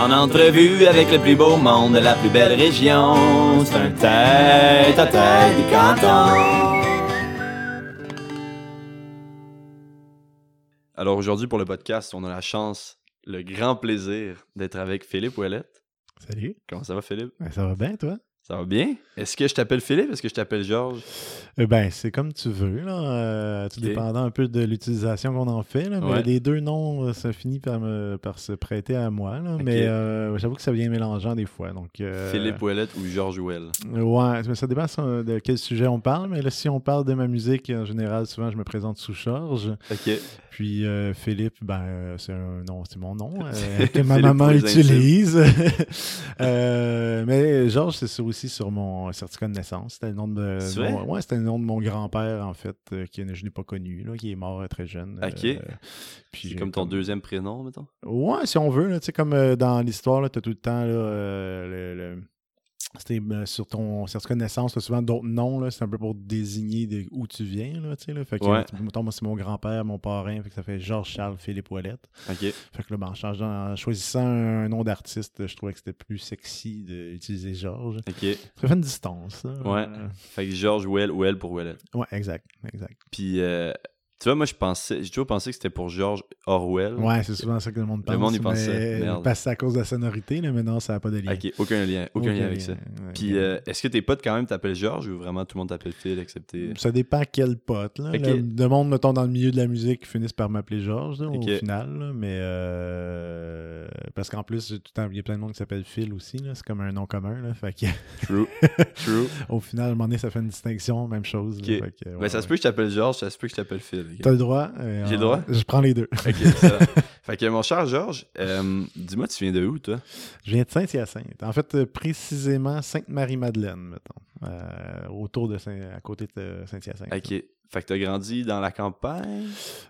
En entrevue avec le plus beau monde de la plus belle région, c'est un tête à tête du canton. Alors aujourd'hui, pour le podcast, on a la chance, le grand plaisir d'être avec Philippe Ouellette. Salut. Comment ça va, Philippe? Ben, ça va bien, toi? Ça va bien? Est-ce que je t'appelle Philippe? Est-ce que je t'appelle Georges? Euh, ben, c'est comme tu veux, là. euh, tout dépendant un peu de l'utilisation qu'on en fait, là. Mais Ouais. les deux noms, euh, ça finit par, me, par se prêter à moi, là. Mais euh, j'avoue que ça vient mélangeant des fois. Donc, euh, Philippe Ouellette ou Georges Ouell? Ouais, mais ça dépend de quel sujet on parle. Mais là, si on parle de ma musique, en général, souvent, je me présente sous Georges. OK. Puis euh, Philippe, ben, c'est un nom, c'est mon nom euh, que ma maman utilise. Euh, mais Georges, c'est ça aussi sur mon certificat de naissance. C'était le nom de, mon- ouais, c'était le nom de mon grand-père en fait, euh, qui je n'ai pas connu, là, qui est mort euh, très jeune. Ok. Euh, puis C'est comme ton deuxième prénom, mettons? Ouais, si on veut, tu sais, comme dans l'histoire, tu as tout le temps là, le- le- c'était euh, sur ton certificat de naissance, t'as souvent d'autres noms, là, c'est un peu pour désigner de où tu viens, là, tu sais, là. Fait que, Ouais. tu- mettons, moi, c'est mon grand-père, mon parrain, fait que ça fait Georges-Charles Philippe Ouellette. Fait que là, ben, en, changeant, en choisissant un nom d'artiste, je trouvais que c'était plus sexy d'utiliser Georges. OK. Ça fait une distance, là. Ouais. Euh, Fait que Georges Ouell, Ouell pour Ouellette. ouais, exact, exact. Puis, euh, tu vois, moi, je pensais, j'ai toujours pensé que c'était pour Georges Orwell. Ouais, c'est souvent ça que le monde pense. monde y mais- merde. Parce que c'est à cause de la sonorité, là, mais non, ça n'a pas de lien. OK, aucun lien. Aucun, lien avec ça. Puis, euh, est-ce que tes potes, quand même, t'appellent Georges ou vraiment tout le monde t'appelle Phil, excepté... Ça dépend quel pote. Là. Ok. Le, le monde, mettons, dans le milieu de la musique, finissent par m'appeler Georges, là, au final. là, mais euh, parce qu'en plus, j'ai tout le temps- il y a plein de monde qui s'appelle Phil aussi. là, C'est comme un nom commun. Là, fait que, True. True. au final, à un moment donné, ça fait une distinction, même chose. fait que, Ben, ouais, ça se peut que je t'appelle Georges, ça se peut que je t'appelle Phil. T'as le droit. euh, J'ai le droit? Je prends les deux. Ok, fait que mon cher Georges, euh, dis-moi, tu viens de où, toi? Je viens de Saint-Hyacinthe. En fait, euh, précisément Sainte-Marie-Madeleine, mettons. Euh, autour de Saint, à côté de Saint-Hyacinthe. Ok. Fait que t'as grandi dans la campagne?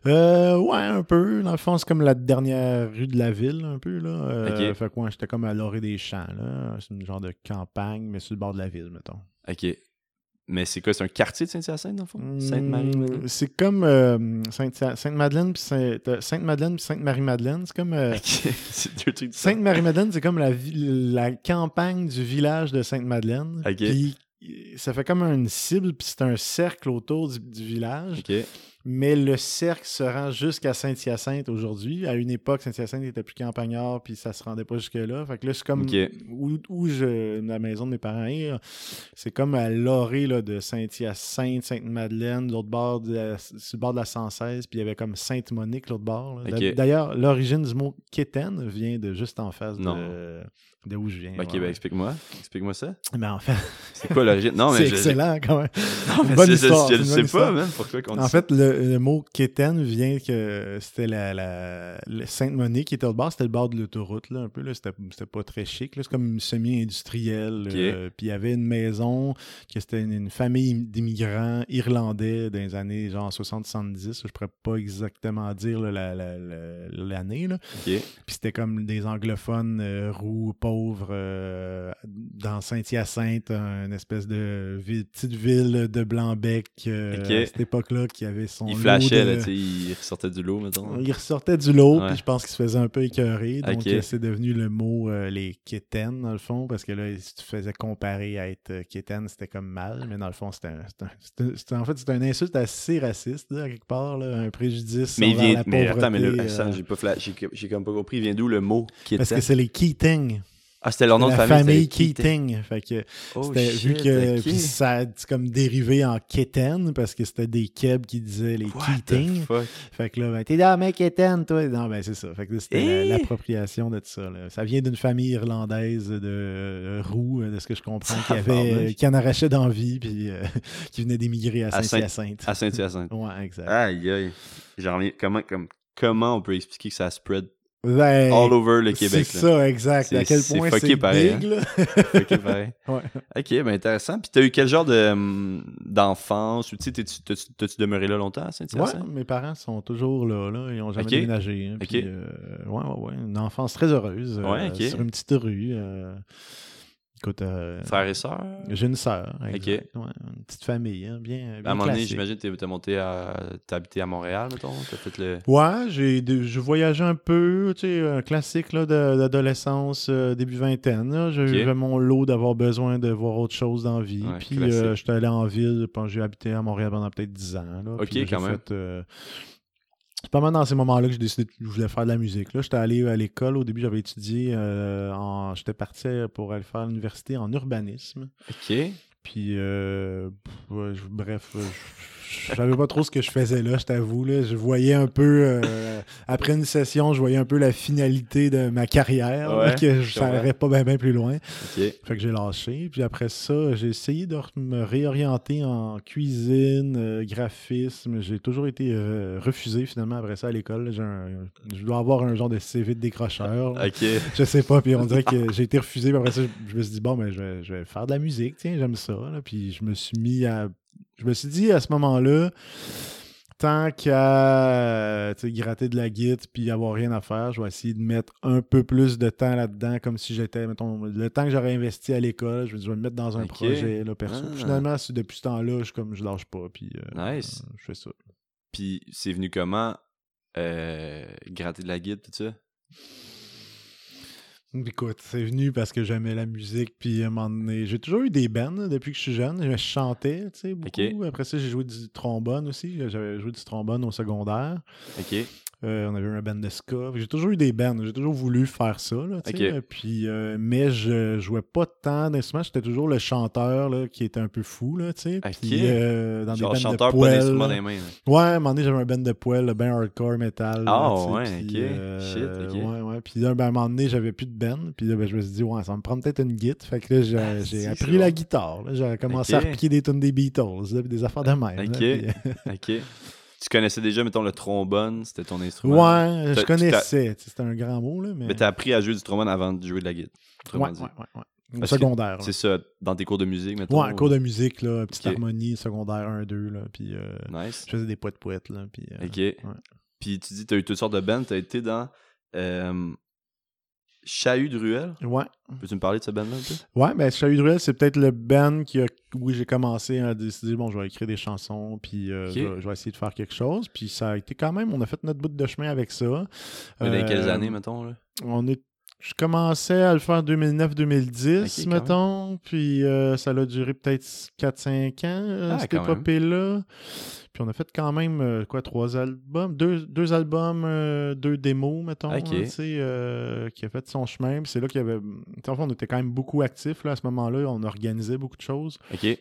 Euh, ouais, un peu. Dans le fond, c'est comme la dernière rue de la ville, un peu. Là. Euh, Ok. Fait que ouais, j'étais comme à l'orée des champs. là. C'est une genre de campagne, mais sur le bord de la ville, mettons. Ok. Mais c'est quoi? C'est un quartier de Saint-Hyacinthe, dans le fond? Sainte-Marie? Hmm, C'est comme euh, Sainte- Sainte-Madeleine puis Sainte-Madeleine puis Sainte-Marie-Madeleine. C'est comme. euh. Sainte-Marie-Madeleine, c'est comme la, la campagne du village de Sainte-Madeleine. Puis ça fait comme une cible, puis c'est un cercle autour du, du village. Mais le cercle se rend jusqu'à Saint-Hyacinthe aujourd'hui. À une époque, Saint-Hyacinthe était plus campagnard, puis ça se rendait pas jusque-là. Fait que là, c'est comme où, où je, la maison de mes parents est, c'est comme à l'orée là, de Saint-Hyacinthe, Sainte-Madeleine, de l'autre bord, de la- sur le bord de la 116, puis il y avait comme Sainte-Monique, l'autre bord. D'ailleurs, l'origine du mot Kéten vient de juste en face Non. de, de où je viens. Ok, ouais, ben explique-moi. Explique-moi ça. Ben, en fait, C'est quoi l'origine? Non, mais c'est excellent quand même. Non, mais Bonne histoire, je, une sais bonne pas, histoire. même. Pourquoi qu'on dit En ça? fait, le, le mot Kéten vient que c'était la, la, le Sainte-Monique qui était au bord, c'était le bord de l'autoroute, là, un peu. Là, c'était, c'était pas très chic. Là, c'est comme semi-industriel. Euh, puis il y avait une maison que c'était une, une famille d'immigrants irlandais dans les années genre 60-70. Je pourrais pas exactement dire là, la- la- la- l'année. là. Puis c'était comme des anglophones euh, roux, pauvres, euh, dans Saint-Hyacinthe, une espèce de ville- petite ville de Blanc-Bec euh, à cette époque-là qui avait son Il lot flashait, de- là, il ressortait du lot, mettons. il ressortait du lot, Ouais. puis je pense qu'il se faisait un peu écœurer. Donc, euh, c'est devenu le mot euh, les kitten, dans le fond, parce que là, si tu faisais comparer à être kitten, c'était comme mal, mais dans le fond, c'était en fait, c'était une insulte assez raciste, là, à quelque part, là, un préjudice. Mais il vient. la Mais attends, mais j'ai pas fla- j'ai comme pas compris. Il vient d'où le mot qui parce que c'est les Keating. Ah, c'était leur nom de la famille. famille Keating. Keating. Fait que Oh, c'était vu que ça a comme dérivé en Keten parce que c'était des Keb qui disaient les What Keating. the fuck? Fait que là, ben, t'es dans mec Keten, toi. Non, ben c'est ça. Fait que là, c'était Eh! l'appropriation de tout ça. là. Ça vient d'une famille irlandaise de euh, roux, euh, de ce que je comprends, qui, avait, Tabarnak. qui en arrachait d'envie puis euh, qui venait d'émigrer à À Saint- Saint-Hyacinthe. À Saint-Hyacinthe. Ouais, exact. Aïe, aïe. J'en reviens- Comment, comme, comment on peut expliquer que ça spread Ben, all over le c'est Québec? là? ça, exact. C'est- À quel c'est point c'est pareil, big. Ok, pareil. Ouais. Ok, ben intéressant. Puis t'as eu quel genre de, hum, d'enfance? Ou tu sais, t'as-tu demeuré là longtemps à Ouais, Saint-Hyacinthe? mes parents sont toujours là, là. Ils n'ont jamais Ok. déménagé. hein, Ok. puis, euh, ouais, ouais, ouais. Une enfance très heureuse. euh, Ouais, ok. Sur une petite rue. euh, Écoute, euh, Frères et sœurs? j'ai une sœur. Ok. ouais, une petite famille, hein, bien, bien À un moment donné, j'imagine que t'es- monté à. T'as habité à Montréal, mettons? T'as fait le. Ouais, j'ai voyageais un peu, tu sais, un classique là, de- d'adolescence, euh, début vingtaine. J'ai. J'avais mon lot d'avoir besoin de voir autre chose dans la vie. Ouais, Puis euh, j'étais allé en ville, puis j'ai habité à Montréal pendant peut-être 10 ans. Là, Ok, Puis là, j'ai quand même. fait, euh, C'est pas mal dans ces moments-là que j'ai décidé que je voulais faire de la musique. Là, j'étais allé à l'école. Au début, j'avais étudié euh, en. J'étais parti pour aller faire l'université en urbanisme. Ok. Puis, euh, pff, ouais, je- bref, je je savais pas trop ce que je faisais là, je t'avoue. là. Je voyais un peu, euh, après une session, je voyais un peu la finalité de ma carrière, là, Ouais, que je pas bien plus loin. Fait que j'ai lâché. Puis après ça, j'ai essayé de me réorienter en cuisine, euh, graphisme. J'ai toujours été euh, refusé finalement après ça à l'école. Je dois avoir un genre de CV de décrocheur. là. Ok. Je sais pas, puis on dirait que j'ai été refusé. Puis après ça, je, je me suis dit, bon, ben, je vais, je vais faire de la musique, tiens, j'aime ça. là. Puis je me suis mis à. Je me suis dit à ce moment-là, tant qu'à gratter de la guitare puis avoir rien à faire, je vais essayer de mettre un peu plus de temps là-dedans, comme si j'étais, mettons, le temps que j'aurais investi à l'école, je, vais- je vais le mettre dans un projet là, perso. Ah. Finalement, c'est- depuis ce temps-là, je comme je lâche pas. Puis, euh, Nice. euh, je fais ça. Puis c'est venu comment? Euh, gratter de la guide, tout ça? Écoute, c'est venu parce que j'aimais la musique, puis à un moment donné, j'ai toujours eu des bands depuis que je suis jeune. Je chantais, tu sais, beaucoup. Après ça, j'ai joué du trombone aussi. J'avais joué du trombone au secondaire. Ok. Euh, on avait eu un band de ska. J'ai toujours eu des bands. J'ai toujours voulu faire ça, là. Ok. Puis, euh, mais je jouais pas tant d'instruments. J'étais toujours le chanteur là, qui était un peu fou, là, tu sais. Ok. Puis, euh, dans Genre des bands chanteur, de poêle. mains. Ouais, à un moment donné, j'avais un band de poêle, le ben hardcore metal. Ah, ouais, puis, ok. Shit. Ouais, ouais. Puis là, ben, à un moment donné, j'avais plus de band. Puis là, ben, je me suis dit, ouais, ça va me prend peut-être une guitare. Fait que là, j'ai, Ah, si, appris la guitare. J'ai commencé à repiquer des tunes des Beatles, des affaires de même. puis, Ok. Tu connaissais déjà, mettons, le trombone, c'était ton instrument? ouais, je connaissais. C'était un grand mot, là, mais. Mais t'as appris à jouer du trombone avant de jouer de la guitare. ouais, ouais, ouais. Au secondaire. C'est ça, dans tes cours de musique, mettons. Ouais, cours de musique, là, petite harmonie, secondaire 1-2, là, puis euh, Nice. je faisais des poètes-poètes, là, puis... euh, Ok. Puis tu dis, t'as eu toutes sortes de bands, t'as été dans euh, Chahut de Ruelle. Ouais, Peux-tu me parler de ce band-là un peu? Ouais, ben Chahut Druel, c'est peut-être le band qui a, où j'ai commencé à décider, bon, je vais écrire des chansons, puis euh, je, vais, je vais essayer de faire quelque chose. Puis ça a été quand même, on a fait notre bout de chemin avec ça. Mais dans quelles Euh, années, mettons? Là? On est, je commençais à le faire en 2009-2010, Ok, quand mettons, puis euh, ça a duré peut-être 4-5 ans, euh, Ah, cette épopée-là. Puis on a fait quand même, euh, quoi, trois albums, deux, deux albums, euh, deux démos, mettons, hein, euh, qui a fait son chemin. Puis c'est là qu'il y avait... En fait, on était quand même beaucoup actifs là, à ce moment-là. On organisait beaucoup de choses. Ok.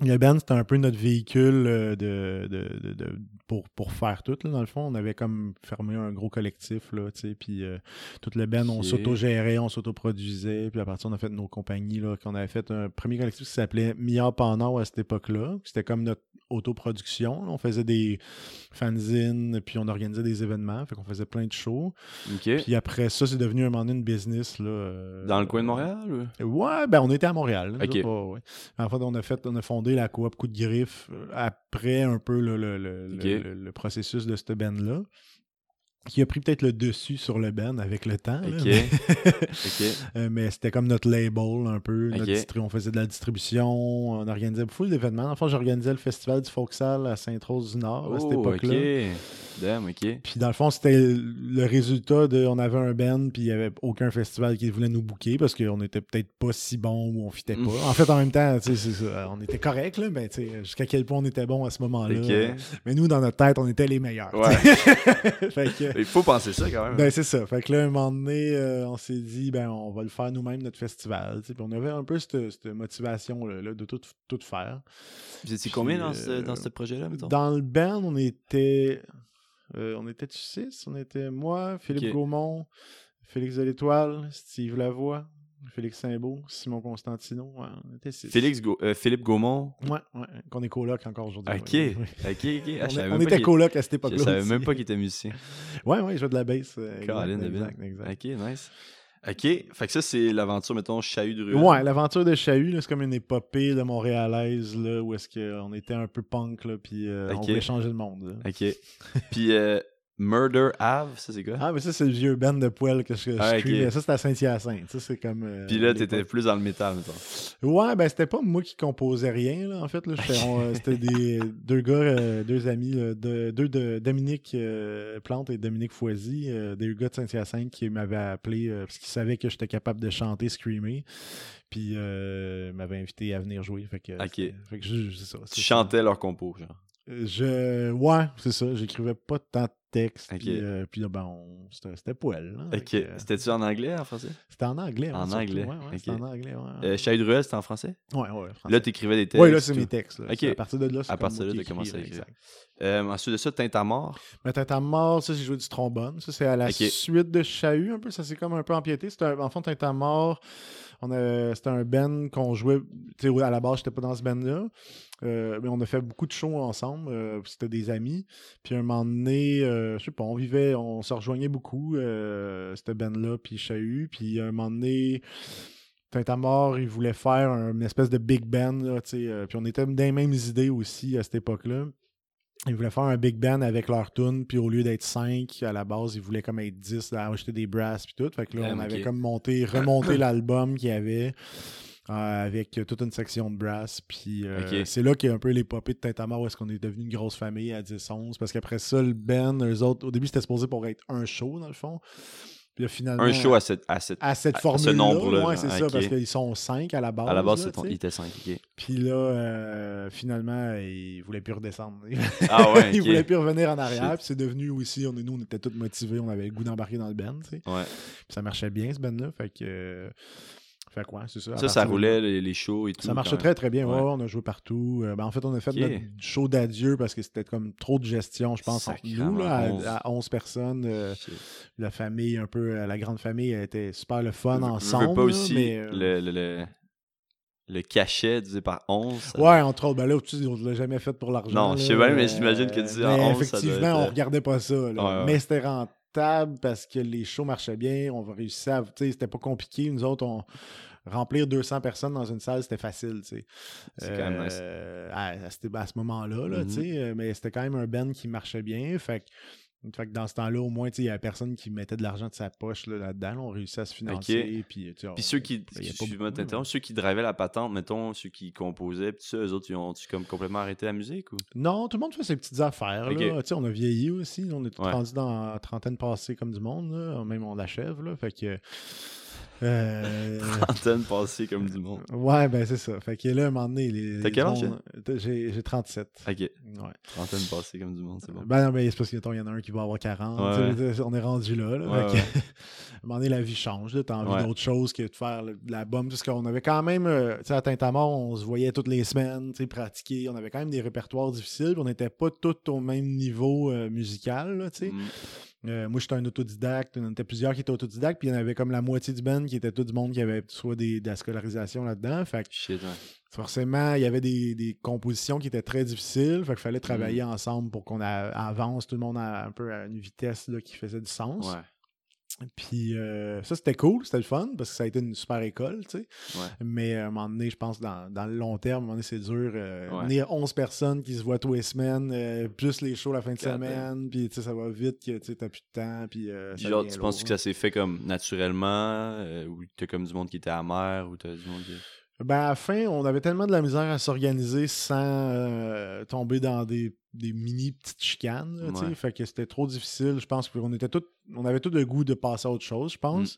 Le band, c'était un peu notre véhicule euh, de, de, de- de- pour, pour faire tout. Là, dans le fond, on avait comme fermé un gros collectif, là, tu sais, puis euh, tout le band, on Ok. s'auto-gérait, on s'auto-produisait, puis à partir, on a fait nos compagnies, là, qu'on avait fait un premier collectif qui s'appelait Mia Panau à cette époque-là. C'était comme notre autoproduction. là. On faisait des fanzines, puis on organisait des événements, fait qu'on faisait plein de shows. Puis après ça, c'est devenu un moment donné une business. Là, euh, Dans le coin de Montréal? ou? Ouais, ben on était à Montréal. là, Ok. pas- ouais. En fait, on a fait, on a fondé la coop Coup de Griffe euh, après un peu le, le- le- Ok. le- le- le processus de cette band-là. Qui a pris peut-être le dessus sur le band avec le temps. là, mais-. Euh, mais c'était comme notre label un peu. notre on faisait de la distribution, on organisait beaucoup d'événements. Enfin, j'organisais le festival du Folksal à Sainte-Rose-du-Nord à cette Oh, époque-là. ok. Damn, ok. Puis dans le fond, c'était le résultat de. On avait un band, puis il n'y avait aucun festival qui voulait nous booker parce qu'on était peut-être pas si bon ou on fitait pas. En fait, en même temps, on était correct, là, mais jusqu'à quel point on était bon à ce moment-là. Mais nous, dans notre tête, on était les meilleurs. Ouais. fait que. Il faut penser ça quand même. Ben, c'est ça. Fait que là, un moment donné, euh, on s'est dit, ben, on va le faire nous-mêmes, notre festival. Puis on avait un peu cette, cette motivation-là là, de tout, tout faire. Vous étiez combien dans, euh, ce, dans ce projet-là, mettons? Dans le band, on était. euh, on était six. On était moi, Philippe. Gaumont, Félix de l'Étoile, Steve Lavoie, Félix Saint-Beau, Simon Constantino. Ouais. Félix Go- euh, Philippe Gaumont. Ouais, ouais, qu'on est coloc encore aujourd'hui. Ok. ouais. Ok, ok. Ah, On, je est- savais était coloc à cette Je époque-là. savais aussi. même pas qu'il était musicien. Ouais, ouais, il jouait de la bass. euh, exact, Caroline exact, Ville. exact. Ok, nice. Ok, fait que ça, c'est l'aventure, mettons, Chahut de Ruelle. Ouais, l'aventure de Chahut, c'est comme une épopée de montréalaise, là, où est-ce qu'on était un peu punk, là, puis euh, on voulait changer le monde. là. Ok. Puis, euh, Murder Ave, ça c'est quoi? Ah, mais ça, c'est le vieux band de poêle que je, je Ah, ok. screamais. Ça, c'était à Saint-Hyacinthe. Ça, c'est comme. euh, Puis là, t'étais plus dans le métal, mettons. Ouais, ben c'était pas moi qui composais rien, là, en fait. Là, euh, c'était des deux gars, euh, deux amis, là, de- deux de Dominique euh, Plante et Dominique Foisy, des gars de Saint-Hyacinthe qui m'avaient appelé parce qu'ils savaient que j'étais capable de chanter, screamer. Puis euh, m'avaient invité à venir jouer. Fait que, Ok. c'était- fait que je- c'est ça. Tu c'est ça. chantais leur compo, genre. Je... Ouais, c'est ça. J'écrivais pas tant Ok. Puis, euh, puis ben, on- c'était c'était poêle. là. Fait Ok. que, euh, C'était-tu en anglais, en français? C'était en anglais. En hein, anglais, Ouais, ouais, c'était en anglais. Ouais, ouais. Euh, Shade Ruel, c'était en français? ouais, ouais, français. Là, t'écrivais des textes. Oui, là, c'est mes textes. là. À partir de là, c'est À partir de là, t'as commencé à écrire. ensuite de ça, Teinte à mort. Mais Tête à mort, ça, j'ai joué du trombone. Ça, c'est à la suite de Chahut, un peu. Ça s'est comme un peu empiété. C'était un- en fond, Tête à mort, on a- c'était un band qu'on jouait. Tu sais, à la base, j'étais pas dans ce band-là. Euh, mais on a fait beaucoup de shows ensemble. euh, c'était des amis. Puis un moment donné, euh, je sais pas, on vivait, on se rejoignait beaucoup, euh, cette band-là, puis Chahut. Puis un moment donné. Tête à mort, ils voulaient faire un- une espèce de big band, là, puis on était dans les mêmes idées aussi à cette époque-là. Ils voulaient faire un big band avec leur tune, puis au lieu d'être 5 à la base, ils voulaient comme être 10, là, acheter des brasses puis tout. Fait que là, Ah, on avait comme monté, remonté l'album qu'il y avait euh, avec euh, toute une section de brass. Puis euh, c'est là qu'il y a un peu l'épopée de Tête à mort où est-ce qu'on est devenu une grosse famille à 10-11. Parce qu'après ça, le band, eux autres, au début, c'était supposé pour être un show, dans le fond. Puis là, finalement. Un show à cette. À, cette... à cette à ce formule nombre-là, ouais, c'est ça, parce qu'ils sont 5 à la base. à la base, là, c'est ton... tu sais. il était 5. ok. Puis là, euh, finalement, ils voulaient plus redescendre. Ah ouais, ils voulaient plus revenir en arrière. Puis c'est devenu aussi, on, est- nous, on était tous motivés, on avait le goût d'embarquer dans le band. tu sais. Ouais. Puis ça marchait bien, ce band-là. Fait que. Euh, fait quoi, c'est ça. Ça, ça de roulait, les, shows et tout. Ça marchait très très bien. Ouais, Ouais. ouais, on a joué partout. Euh, ben, en fait, on a fait notre show d'adieu parce que c'était comme trop de gestion, je pense, entre nous, là, à, à 11 personnes. euh, la famille, un peu, euh, la grande famille, elle était super le fun Je ensemble. Je veux pas là, aussi mais, euh, le, le, le, le cachet divisé par 11. ça- Ouais, entre autres, ben là, tu on l'a jamais fait pour l'argent. Non, je sais bien, mais euh, j'imagine que tu dis, en 11, ça doit effectivement, être, on euh, regardait pas ça. là. Ouais, ouais. Mais c'était rentable parce que les shows marchaient bien. On réussissait à. Tu sais, c'était pas compliqué. Nous autres, on. Remplir 200 personnes dans une salle, c'était facile, tu sais. C'est quand même nice. Euh, à, à ce- à ce moment-là, là, tu sais. euh, Mais c'était quand même un band qui marchait bien. Fait fait que dans ce temps-là, au moins, il y avait personne qui mettait de l'argent de sa poche là, là-dedans. on réussissait à se financer. Puis, tu sais, on- Puis ceux qui, beaucoup, ceux qui drivaient la patente, mettons, ceux qui composaient, puis ça, eux autres, ils ont-tu comme complètement arrêté la musique ou? Non, tout le monde fait ses petites affaires. Là. On a vieilli aussi. On est tous Ouais. rendus dans la trentaine passée comme du monde. Là. Même on l'achève. Là. Fait que. Euh, Antenne passée comme du monde. ouais, ben c'est ça. Fait que là, à un moment donné. les- T'as quel âge, gens- J'ai j'ai 37. Ok, Ouais. antenne passée comme du monde, c'est bon. Ben non, mais c'est parce qu'il y en a un qui va avoir 40. Ouais. tu sais, On est rendu là. là. Ouais, Fait que, à un moment donné, la vie change. T'as envie d'autre chose que de faire de l'album. Parce qu'on avait quand même, euh, tu sais, à Tintamar, on se voyait toutes les semaines, tu sais, pratiquer. On avait quand même des répertoires difficiles. On n'était pas tous au même niveau euh, musical, tu sais. Mm. Euh, moi, j'étais un autodidacte. On était plusieurs qui étaient autodidactes. Puis il y en avait comme la moitié du band qui était tout du monde qui avait soit des, de la scolarisation là-dedans. Fait que Shit, ouais. forcément, il y avait des, des compositions qui étaient très difficiles. Fait qu'il fallait travailler ensemble pour qu'on avance tout le monde à, un peu à une vitesse là, qui faisait du sens. Ouais, Puis euh, ça, c'était cool, c'était le fun parce que ça a été une super école, tu sais. ouais. Mais euh, à un moment donné, je pense, dans, dans le long terme, à un moment donné, c'est dur. Euh, Ouais. venir 11 personnes qui se voient tous les semaines, euh, plus les shows la fin de semaine, puis tu sais, ça va vite, que tu t'as plus de temps, puis euh, ça genre, tu penses que ça s'est fait comme naturellement, ou t'as comme du monde qui était amer, ou t'as du monde qui... Ben, à la fin, on avait tellement de la misère à s'organiser sans euh, tomber dans des, des mini petites chicanes. là. Ouais. Fait que c'était trop difficile. Je pense qu'on était tous, on avait tout le goût de passer à autre chose, je pense.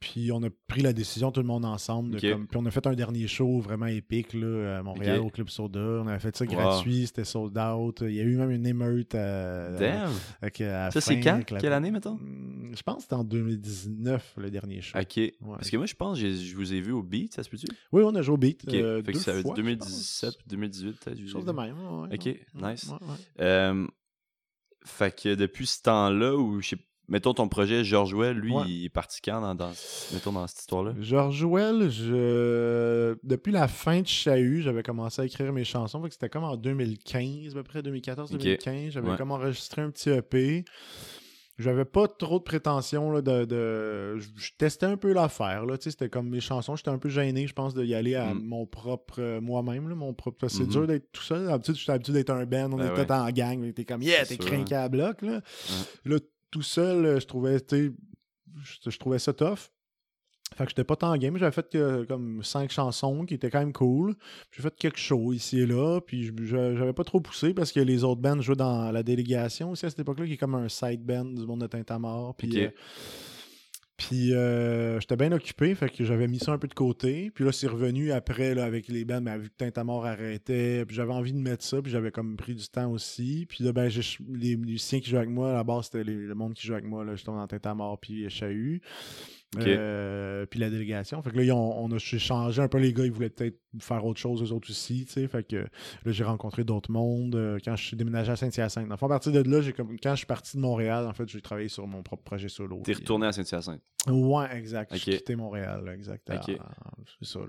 Puis on a pris la décision, tout le monde ensemble. de Ok. comme- puis on a fait un dernier show vraiment épique là, à Montréal, au Club Soda. On avait fait ça Wow. gratuit, c'était sold out. Il y a eu même une émeute à, Damn! avec, à la Ça, c'est quand? la- Quelle année, mettons? Hmm, Je pense que c'était en 2019, le dernier show. Ok. Parce que moi, je pense, j'ai- je vous ai vu au beat, ça se peut-tu? Oui, on a joué au beat. Ok. euh, fait que deux ça veut dire fois, je 2017, 2018, peut-être. Chose de même. ouais, ouais, Ok, nice. Euh, fait que depuis ce temps-là, où je sais mettons ton projet George Well, lui, Ouais. il est parti quand dans, dans, mettons, dans cette histoire-là? George Well, je... depuis la fin de Chahut, j'avais commencé à écrire mes chansons. C'était comme en 2015, à peu près 2014-2015. J'avais Ouais. comme enregistré un petit EP. j'avais pas trop de prétention là, de, de- Je testais un peu l'affaire. C'était comme mes chansons. J'étais un peu gêné, je pense, d'y aller à Mm. mon propre euh, moi-même. là, mon propre... parce que C'est dur d'être tout seul. D'habitude, j'étais habitué d'être un band. On Ben était ouais. en gang. T'es comme, yeah, t'es crinqué à bloc. Là. Là, tout seul, euh, je trouvais, je, je trouvais ça tough. Fait que j'étais pas tant en game. J'avais fait que, comme cinq chansons qui étaient quand même cool. J'ai fait quelques shows ici et là. Puis j'avais pas trop poussé parce que les autres bands jouaient dans la délégation aussi à cette époque-là, qui est comme un side band du monde de Tintamar. Puis, euh, puis euh, j'étais bien occupé, fait que j'avais mis ça un peu de côté. Puis là, c'est revenu après avec les bands, mais vu que Tintamar arrêtait. Puis j'avais envie de mettre ça, puis j'avais comme pris du temps aussi. Puis là, ben, les musiciens qui jouaient avec moi, à la base, c'était le monde qui jouait avec moi, là, justement dans Tintamar, puis Chahut. Ok. Euh, puis la délégation. Fait que là, on a changé un peu les gars, ils voulaient peut-être faire autre chose, eux autres aussi, tu sais. Fait que là, j'ai rencontré d'autres mondes. euh, quand je suis déménagé à Saint-Hyacinthe. Fond, à partir de là, j'ai comme, quand je suis parti de Montréal, en fait, j'ai travaillé sur mon propre projet solo. T'es Puis- retourné à Saint-Hyacinthe. Ouais, exact. J'ai quitté Montréal, exact. C'est ça,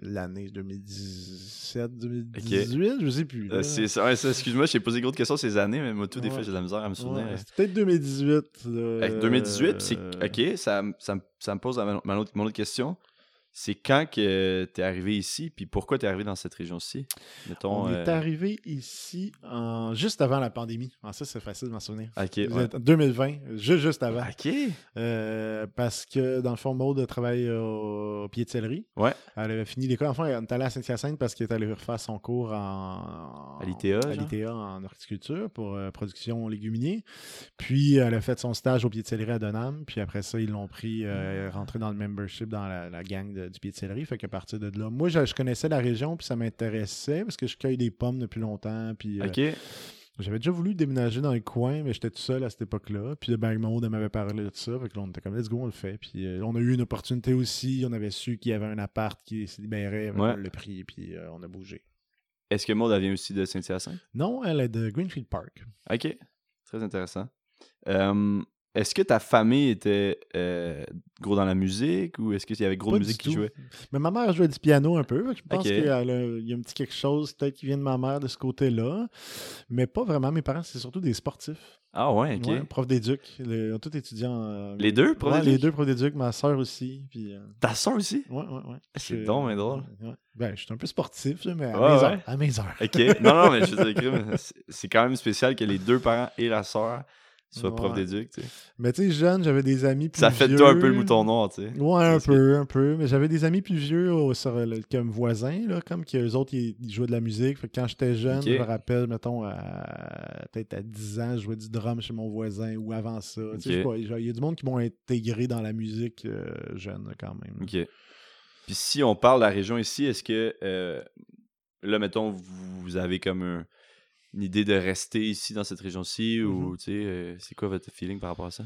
l'année 2017, 2018, je sais plus. Euh, c'est ça, ouais, excuse-moi, j'ai posé gros de questions ces années, mais moi, tout, des Ouais. fois, j'ai de la misère à me souvenir. Ouais, c'est peut-être 2018. là. Avec 2018, c'est Euh, OK, ça, me- ça, ça me pose ma, ma autre, mon autre question. C'est quand que t'es arrivé ici, puis pourquoi t'es arrivé dans cette région-ci? Mettons. On est euh, arrivé ici en... juste avant la pandémie. Ah, ça, c'est facile de m'en souvenir. OK, Vous ouais. êtes en 2020, juste, juste avant. OK. Euh, parce que, dans le fond, Maud travaille au, au pied de céleri. Ouais. Elle avait fini l'école. Enfin, elle est allée à Saint-Hyacinthe parce qu'elle est allée refaire son cours en... À l'ITA, À l'ITA en horticulture pour euh, production légumier. Puis, elle a fait son stage au pied de céleri à Donham. Puis après ça, ils l'ont pris, euh, rentré dans le membership dans la, la gang de- du pied de céleri. Fait qu'à partir de là, moi, je, je connaissais la région puis ça m'intéressait parce que je cueille des pommes depuis longtemps. Puis, euh, OK. j'avais déjà voulu déménager dans le coin, mais j'étais tout seul à cette époque-là. Puis Maud, elle m'avait parlé de ça. Fait que là, on était comme, let's go, on le fait. Puis euh, on a eu une opportunité aussi. On avait su qu'il y avait un appart qui se libérait. Ouais. On l'a pris, puis euh, on a bougé. Est-ce que Maud, elle vient aussi de Saint-Hyacinthe? Non, elle est de Greenfield Park. OK. Très intéressant. Euh, est-ce que ta famille était euh, gros dans la musique ou est-ce qu'il y avait gros de musique qui jouait? Mais ma mère jouait du piano un peu. Je pense qu'il y a un petit quelque chose peut-être qui vient de ma mère de ce côté-là. Mais pas vraiment. Mes parents, c'est surtout des sportifs. Ah ouais, OK. Ouais, prof d'éduc. Les- Tout étudiant. euh, Les deux, prof ouais, d'éduc? Les deux profs d'éduc. Ma soeur aussi. Puis, euh, Ta soeur aussi? Ouais, ouais, ouais. C'est Je- donc bien drôle. ouais. Ben, je suis un peu sportif, mais à, mes heures, à mes heures. OK. Non, non, mais je veux dire, c'est- c'est quand même spécial que les deux parents et la sœur soient profs Ouais. d'éduc, tu sais. Mais tu sais, jeune, j'avais des amis plus Ça fait de vieux. toi un peu le mouton noir, tu sais. Ouais, un peu, un peu. Mais j'avais des amis plus vieux au- sur le- comme voisins, là, comme qu'eux autres, ils, ils jouaient de la musique. Fait que quand j'étais jeune, je me rappelle, mettons, peut-être à 10 ans, je jouais du drum chez mon voisin ou avant ça. Tu sais, Il y a du monde qui m'ont intégré dans la musique euh, jeune, quand même. OK. Puis si on parle de la région ici, est-ce que euh, là, mettons, vous avez comme un- une idée de rester ici dans cette région-ci Mm-hmm. ou tu sais, euh, c'est quoi votre feeling par rapport à ça?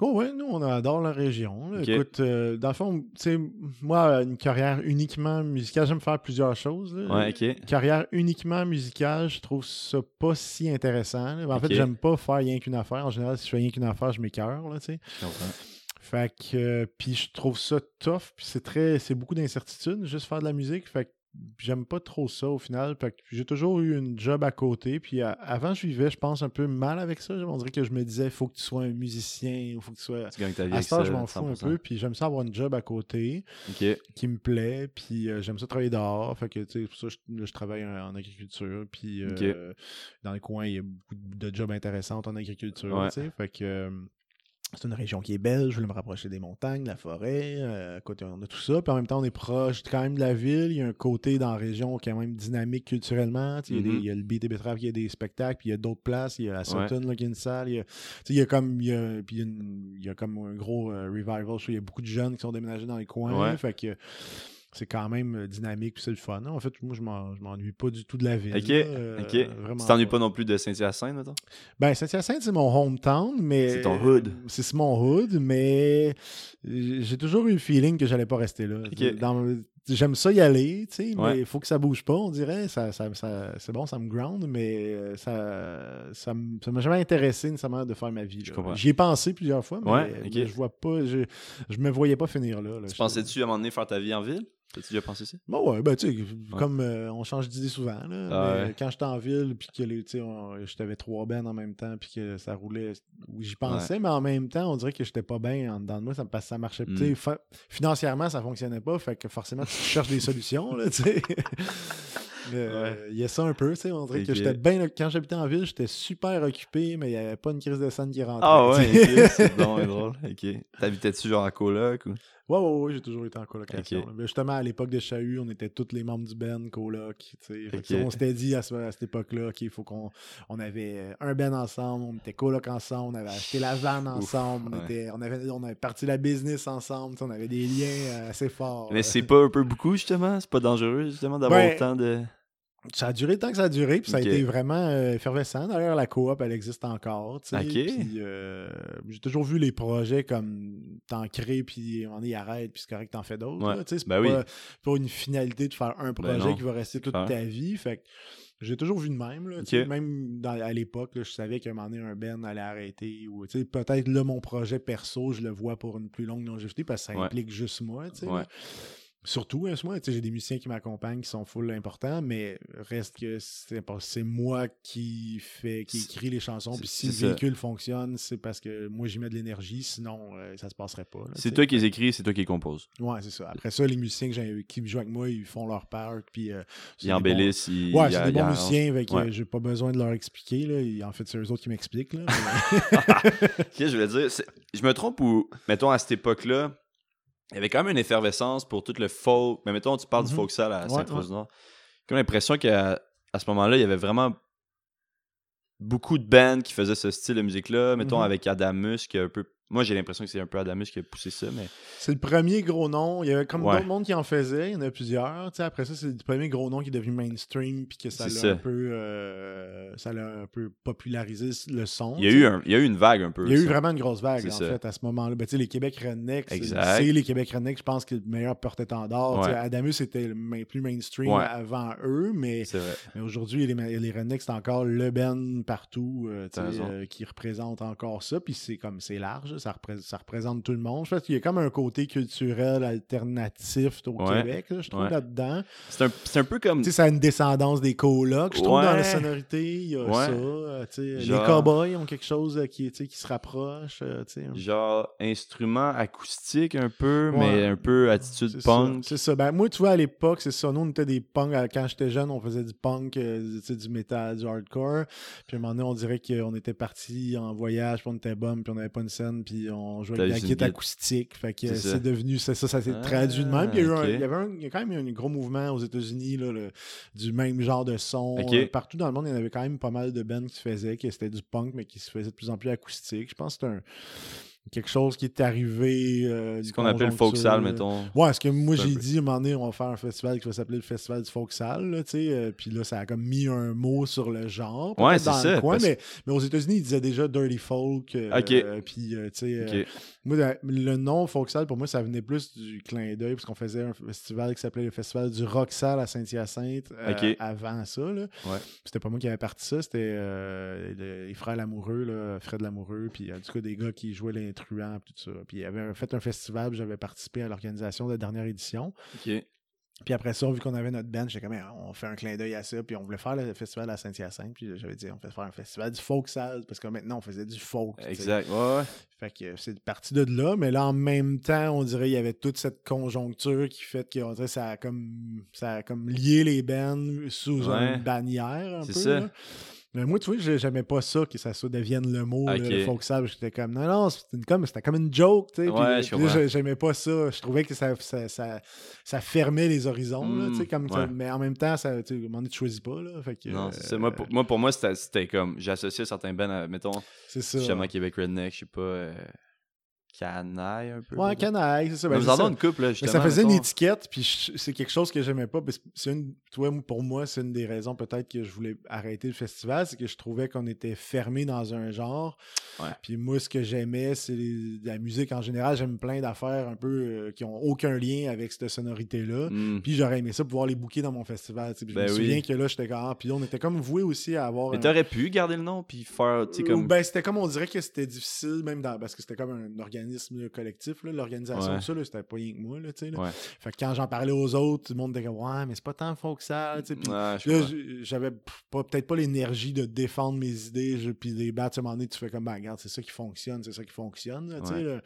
Oh ouais, nous, on adore la région. Écoute, euh, dans le fond, tu sais, moi, une carrière uniquement musicale, j'aime faire plusieurs choses. là. Ouais, ok. carrière uniquement musicale, je trouve ça pas si intéressant. là. En fait, j'aime pas faire rien qu'une affaire. En général, si je fais rien qu'une affaire, je m'écœure, là, tu sais. Fait que, euh, puis je trouve ça tough, puis c'est très, c'est beaucoup d'incertitudes, juste faire de la musique. Fait que j'aime pas trop ça au final. J'ai toujours eu une job à côté. Puis à- avant, je vivais, je pense, un peu mal avec ça. On dirait que je me disais, faut que tu sois un musicien, il faut que tu sois. Tu À ça, je m'en fous un 100%. peu, puis j'aime ça avoir une job à côté qui me plaît, puis euh, j'aime ça travailler dehors. Fait que, tu sais, pour ça, je, là, je travaille en, en agriculture, puis euh, dans le coin, il y a beaucoup de jobs intéressants en agriculture, Ouais. tu sais. Fait que euh, c'est une région qui est belle, je voulais me rapprocher des montagnes, de la forêt, euh, côté, on a tout ça, puis en même temps, on est proche quand même de la ville, il y a un côté dans la région qui est quand même dynamique culturellement, tu sais, il, y a des- Mhm. il y a le BT Betrave, il y a des spectacles, puis il y a d'autres places, il y a à Ouais. Sutton, là, qui a une salle, il y a, tu sais, il y a comme, il y a, puis il y a, une- il y a comme un gros euh, revival, il y a beaucoup de jeunes qui sont déménagés dans les coins, Ouais. fait que c'est quand même euh, dynamique puis c'est le fun. En fait, moi, je m'en- je m'ennuie pas du tout de la ville. OK. là, euh, Tu t'ennuies pas non plus de Saint-Hyacinthe, mettons? Ben, Saint-Hyacinthe, c'est mon hometown, mais... C'est ton hood. C'est mon hood, mais j'ai toujours eu le feeling que j'allais pas rester là. Dans- J'aime ça y aller, tu sais, mais il faut que ça bouge pas, on dirait. Ça, ça, ça- c'est bon, ça me ground, mais euh, ça ça m'a jamais intéressé nécessairement de faire ma vie. J'y ai pensé plusieurs fois, mais Ouais, OK. mais je vois pas, je, je me voyais pas finir là. là. Tu pensais-tu à un moment donné faire ta vie en ville? T'as-tu déjà pensé ça? Bon, ouais, ben, tu sais, comme euh, on change d'idée souvent, là. Ah mais ouais. quand j'étais en ville, puis que les, tu sais, on- j'avais trois bennes en même temps, puis que ça roulait, oui, j'y pensais, mais en même temps, on dirait que j'étais pas bien en dedans de moi, ça, parce que ça marchait. Mm. Fa- financièrement, ça fonctionnait pas, fait que forcément, tu cherches des solutions, là, tu sais. Euh, Il y a ça un peu, tu sais, on dirait que j'étais bien. Quand j'habitais en ville, j'étais super occupé, mais il n'y avait pas une crise de scène qui rentrait. Ah ouais, sais. ok, c'est drôle. Ok. T'habitais-tu genre en coloc ou? Ouais, ouais, ouais, j'ai toujours été en colocation. Ok. là. Mais justement, à l'époque de Chahut, on était tous les membres du Ben, coloc. On s'était dit à, ce- à cette époque-là qu'il faut qu'on on avait euh, un Ben ensemble, on était coloc ensemble, on avait acheté la van ensemble, on, ouais. était, on, avait, on avait parti la business ensemble, on avait des liens euh, assez forts. Mais c'est pas un peu beaucoup, justement? C'est pas dangereux, justement, d'avoir Ouais. autant de. Ça a duré le temps que ça a duré, puis ça a été vraiment euh, effervescent. D'ailleurs, la coop, elle existe encore. tu sais. Ok. Puis, euh, j'ai toujours vu les projets comme t'en crées, puis on y arrête, puis c'est correct, t'en fais d'autres. Ouais. là, tu sais. C'est Ben pas, oui. pas une finalité de faire un projet non. qui va rester toute ta vie. Fait que j'ai toujours vu de même. Là. Même dans- à l'époque, je savais qu'à un moment donné, un Ben allait arrêter. Ou tu sais, peut-être là, mon projet perso, je le vois pour une plus longue longévité parce que ça Ouais. implique juste moi. Ouais. Surtout, hein, moi, j'ai des musiciens qui m'accompagnent qui sont full importants, mais reste que c'est moi qui fait, qui écrit les chansons. Puis si le ça. véhicule fonctionne, c'est parce que moi j'y mets de l'énergie, sinon euh, ça se passerait pas. C'est toi qui les écris, c'est toi qui les composes. Ouais, c'est ça. Après ça, les musiciens que qui jouent avec moi, ils font leur part. Puis, euh, Ils embellissent, ils. Ouais, c'est des bons musiciens, Ouais. euh, j'ai pas besoin de leur expliquer. Là. En fait, c'est eux autres qui m'expliquent. là, mais- Ok, je voulais dire, je me trompe ou, mettons, à cette époque-là, il y avait quand même une effervescence pour tout le folk. Mais mettons, tu parles du Mhm. folk sale à Ouais, Saint-Rose-Nord. J'ai comme l'impression qu'à à ce moment-là, il y avait vraiment beaucoup de bands qui faisaient ce style de musique-là. Mettons, Mhm. avec Adamus, qui a un peu. Moi, j'ai l'impression que c'est un peu Adamus qui a poussé ça, mais. c'est le premier gros nom. Il y avait comme Ouais. d'autres mondes qui en faisaient. Il y en a plusieurs. Après ça, c'est le premier gros nom qui est devenu mainstream. Puis que ça l'a ça. un peu, euh, ça l'a un peu popularisé le son. Il y, a eu un- il y a eu une vague un peu. Il y a eu vraiment une grosse vague, C'est en ça. fait, à ce moment-là. Ben, les Québec Rednecks, c'est les Québec Rednecks, je pense, que le meilleur porte-étendard. Ouais. Adamus était le plus mainstream Ouais. avant eux, mais, aujourd'hui, les, les Rednecks, c'est encore le Ben partout euh, euh, qui représente encore ça. Puis c'est comme, c'est large, ça, repré- ça représente tout le monde. Je pense qu'il y a comme un côté culturel alternatif au Ouais. Québec, là, je trouve, Ouais. là-dedans. C'est un, un peu comme. Tu sais, ça a une descendance des colocs, je trouve, dans la Ouais. sonorité. Il y a Ouais. ça. euh, tu sais, Genre- Les cowboys ont quelque chose euh, qui, qui se rapproche. euh, Genre instrument acoustique un peu, Ouais. mais un peu attitude punk. C'est ça. Ben, moi, tu vois, à l'époque, c'est ça. Nous, on était des punks. Quand j'étais jeune, on faisait du punk, euh, du métal, du hardcore. Puis à un moment donné, on dirait qu'on était parti en voyage, puis on était bum, puis on n'avait pas une scène, puis on jouait avec la guitare acoustique. Fait que C'est devenu ça. Ça, ça s'est Ah, traduit de même. Il y, a eu un- ok. il y avait un- il y a quand même eu un gros mouvement aux États-Unis, du même genre de son. Euh, partout dans le monde, il y en avait quand même pas mal de bands qui se faisaient, que c'était du punk, mais qui se faisait de plus en plus acoustique. Je pense que c'est un. Quelque chose qui est arrivé. euh, Ce qu'on appelle le folk conjoncture, sale, euh, mettons. Ouais, ce que moi j'ai dit, à un moment donné, on va faire un festival qui va s'appeler le Festival du Folk Sale, là, tu sais, euh, puis là, ça a comme mis un mot sur le genre. Ouais, c'est ça, coin, parce- mais, mais aux États-Unis, ils disaient déjà Dirty Folk. euh, Ok. euh, puis, tu sais, moi, le nom Folk Sale, pour moi, ça venait plus du clin d'œil, parce qu'on faisait un festival qui s'appelait le Festival du Rock Sale à Saint-Hyacinthe avant ça, là. Ouais. C'était pas moi qui avais parti ça, c'était le- les frères Lamoureux, là, Fred Lamoureux, puis euh, du coup des gars qui jouaient l'intruant, puis tout ça. Puis il y avait fait un festival, j'avais participé à l'organisation de la dernière édition. Puis après ça, vu qu'on avait notre band, j'étais comme, Ah, on fait un clin d'œil à ça, puis on voulait faire le festival à Saint-Hyacinthe, puis j'avais dit, on fait faire un festival du folk sale, parce que maintenant, on faisait du folk. Exact. Ouais. Fait que c'est parti de là, mais là, en même temps, on dirait qu'il y avait toute cette conjoncture qui fait que on dirait, ça a comme ça a comme lié les bands sous Ouais. une bannière un C'est peu. ça. là. Mais moi, tu vois, j'ai- j'aimais pas ça, que ça devienne le mot, là, Ok. le folk. J'étais comme, non, non, c'était comme, c'était comme une joke, tu sais. Ouais, j'aimais pas ça. Je trouvais que ça, ça, ça, ça fermait les horizons, tu sais, comme ça- ouais. mais en même temps, ça, tu sais, tu choisis pas, là. Fait que, Non, euh. Moi, pour moi, pour moi, c'était comme. J'associais certains bands à, mettons, justement Québec Redneck, je sais pas. euh, Canaille un peu. Ouais, canaille, c'est ça. Mais ben, vous en une couple, là, Mais ça faisait une étiquette, puis c'est quelque chose que j'aimais pas. C'est une, pour moi, c'est une des raisons peut-être que je voulais arrêter le festival, c'est que je trouvais qu'on était fermé dans un genre. Ouais. Puis moi, ce que j'aimais, c'est la musique en général. J'aime plein d'affaires un peu euh, qui ont aucun lien avec cette sonorité-là. Hmm. Puis j'aurais aimé ça pouvoir les booker dans mon festival. Puis je Ben me oui. souviens que là, j'étais comme. ah, Puis là, on était comme voué aussi à avoir. Mais un- t'aurais pu garder le nom puis faire, tu sais, ou comme. Ben, c'était comme on dirait que c'était difficile, même dans, parce que c'était comme une, organi- collectif, l'organisation Ouais. de ça, c'était pas rien que moi. Là, là. Ouais. Fait que quand j'en parlais aux autres, tout le monde était comme Ouais, mais c'est pas tant faux que ça. j'avais pas- peut-être pas l'énergie de défendre mes idées, puis les battre, à un moment donné, tu fais comme, ben, regarde, c'est ça qui fonctionne, c'est ça qui fonctionne, là,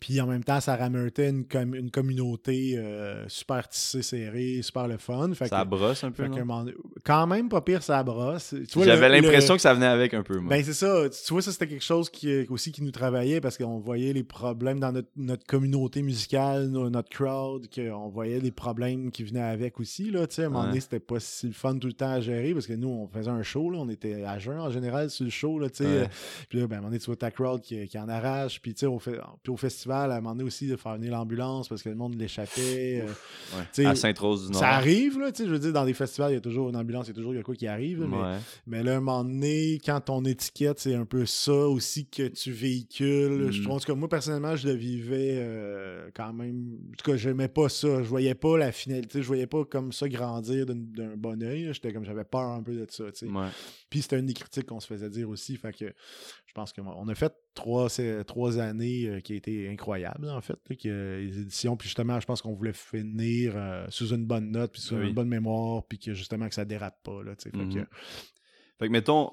Puis en même temps, ça rameutait une, com- une communauté euh, super tissée, serrée, super le fun. Fait Ça que, brosse un peu, fait un non? quand même pas pire, ça brosse. J'avais l'impression le- que ça venait avec un peu, moi. ben c'est ça. Tu vois, ça c'était quelque chose qui aussi qui nous travaillait parce qu'on voyait les problèmes dans notre, notre communauté musicale, no- notre crowd, qu'on voyait les problèmes qui venaient avec aussi. Là, à un moment Ouais. donné, c'était pas si le fun tout le temps à gérer parce que nous, on faisait un show, là, on était à jeun en général sur le show. Là, Ouais. puis là, ben, à un moment donné, tu vois ta crowd qui, qui en arrache. Puis tu sais, au, fe- puis au festival, à un moment donné aussi, de faire venir l'ambulance parce que le monde l'échappait. euh, Ouais. À Sainte-Rose-du-Nord. ça arrive, là, tu sais, je veux dire, dans des festivals, il y a toujours une ambulance, il y a toujours y a quoi qui arrive. là, mais Ouais. mais là, à un moment donné, quand ton étiquette, c'est un peu ça aussi que tu véhicules. Je Mm. trouve que moi, personnellement, je le vivais euh, quand même. En tout cas, j'aimais pas ça. Je voyais pas la finalité. Je voyais pas comme ça grandir d'un- bon oeil. J'étais comme j'avais peur un peu de ça. tu sais. Ouais. Puis c'était une des critiques qu'on se faisait dire aussi. Fait que je pense qu'on a fait trois, c'est- trois années euh, qui a été incroyables, en fait, là, que les éditions. Puis justement, je pense qu'on voulait finir euh, sous une bonne note, puis sous Oui. une bonne mémoire, puis que justement que ça dérape pas. Là. Fait Mhm. que- Fait que mettons,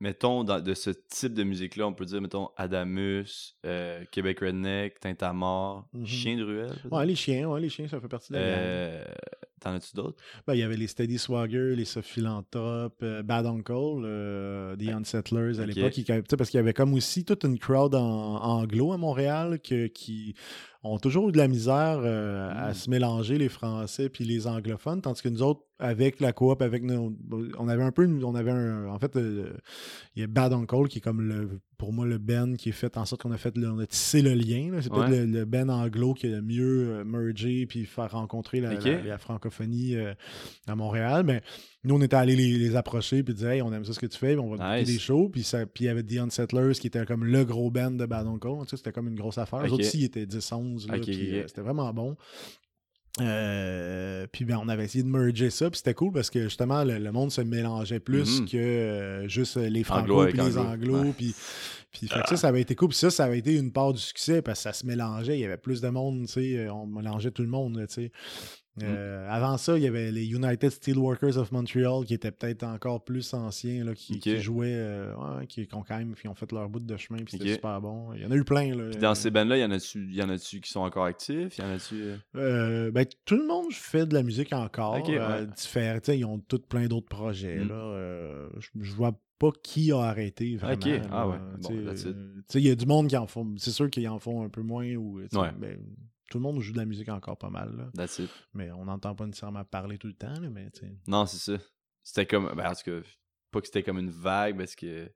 mettons dans, de ce type de musique-là, on peut dire, mettons, Adamus, euh, Québec Redneck, Tintamar, Mhm. Chien de ruelle. Ouais, les chiens, ouais, les chiens, ça fait partie de la. Euh, T'en as-tu d'autres? Ben, il y avait les Steady Swagger, les Sophilanthropes, euh, Bad Uncle, euh, The Unsettlers à Ok. l'époque. Parce qu'il y avait comme aussi toute une crowd en, anglo à Montréal que- qui ont toujours eu de la misère euh, à Mm. se mélanger, les Français puis les anglophones, tandis que nous autres, avec la coop, avec nos, on avait un peu, on avait un, en fait, euh, il y a Bad Uncle qui est comme le, pour moi le Ben qui est fait en sorte qu'on a fait, le, on a tissé le lien. C'est peut-être le, le Ben anglo qui a le mieux euh, mergé puis faire rencontrer la, Ok. la- la francophonie euh, à Montréal. Mais nous, on était allés les, les approcher puis dire, hey, on aime ça ce que tu fais, puis on va te Nice. des shows. Puis il y avait The Unsettlers qui était comme le gros band de Bad Uncle. Tu sais, C'était comme une grosse affaire. Les Ok. autres aussi, ils étaient 10-11. là, Ok, puis, ok. euh, C'était vraiment bon. Euh, puis ben, on avait essayé de merger ça, puis c'était cool parce que justement le, le monde se mélangeait plus Mhm. que euh, juste euh, les franco puis les anglo. Puis, que ça, ça avait été cool. Puis ça, ça avait été une part du succès parce que ça se mélangeait. Il y avait plus de monde, tu sais. euh, On mélangeait tout le monde, tu sais. Euh, Avant ça, il y avait les United Steelworkers of Montreal qui étaient peut-être encore plus anciens, là, qui, jouaient, euh, ouais, qui, qui ont quand même qui ont fait leur bout de chemin, puis c'était super bon. Il y en a eu plein. Là. Puis dans ces bands-là, y en a-tu y en a-tu qui sont encore actifs? Y en a-tu... euh, ben, tout le monde fait de la musique encore. Ouais. ils ont tous plein d'autres projets. Mm. là. Je, je vois pas qui a arrêté vraiment. Ok, ah ouais. Bon, il y a du monde qui en font. C'est sûr qu'ils en font un peu moins. Ou, Ouais. ben, tout le monde joue de la musique encore pas mal. Là. That's it. Mais on n'entend pas nécessairement parler tout le temps. Là, mais. Non, c'est ça. C'était comme... Ben, en tout cas, pas que c'était comme une vague, parce que...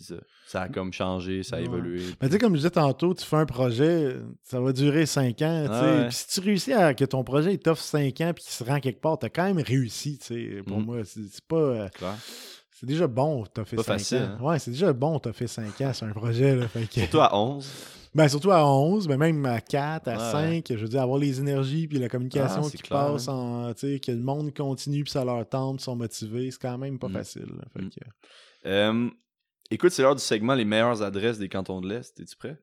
Ça. Ça a comme changé, ça a Ouais. évolué. Mais tu sais, comme je disais tantôt, tu fais un projet, ça va durer 5 ans. Ah ouais. Si tu réussis à que ton projet il t'offre 5 ans puis qu'il se rend quelque part, t'as quand même réussi. Pour Mm. moi, c'est pas. euh. C'est déjà bon, t'as fait Pas 5 facile, ans. hein? Ouais, c'est déjà bon, t'as fait 5 ans sur un projet. Là, fait que- Surtout à 11. Ben, surtout à 11, mais même à 4, à Ouais. 5, je veux dire, avoir les énergies puis la communication Ah, qui clair, passe, en, tu sais, que le monde continue puis ça leur tente, sont motivés, c'est quand même pas Mm. facile. là. Fait Mm. que- Euh, écoute, c'est l'heure du segment Les meilleures adresses des cantons de l'Est. Es-tu prêt?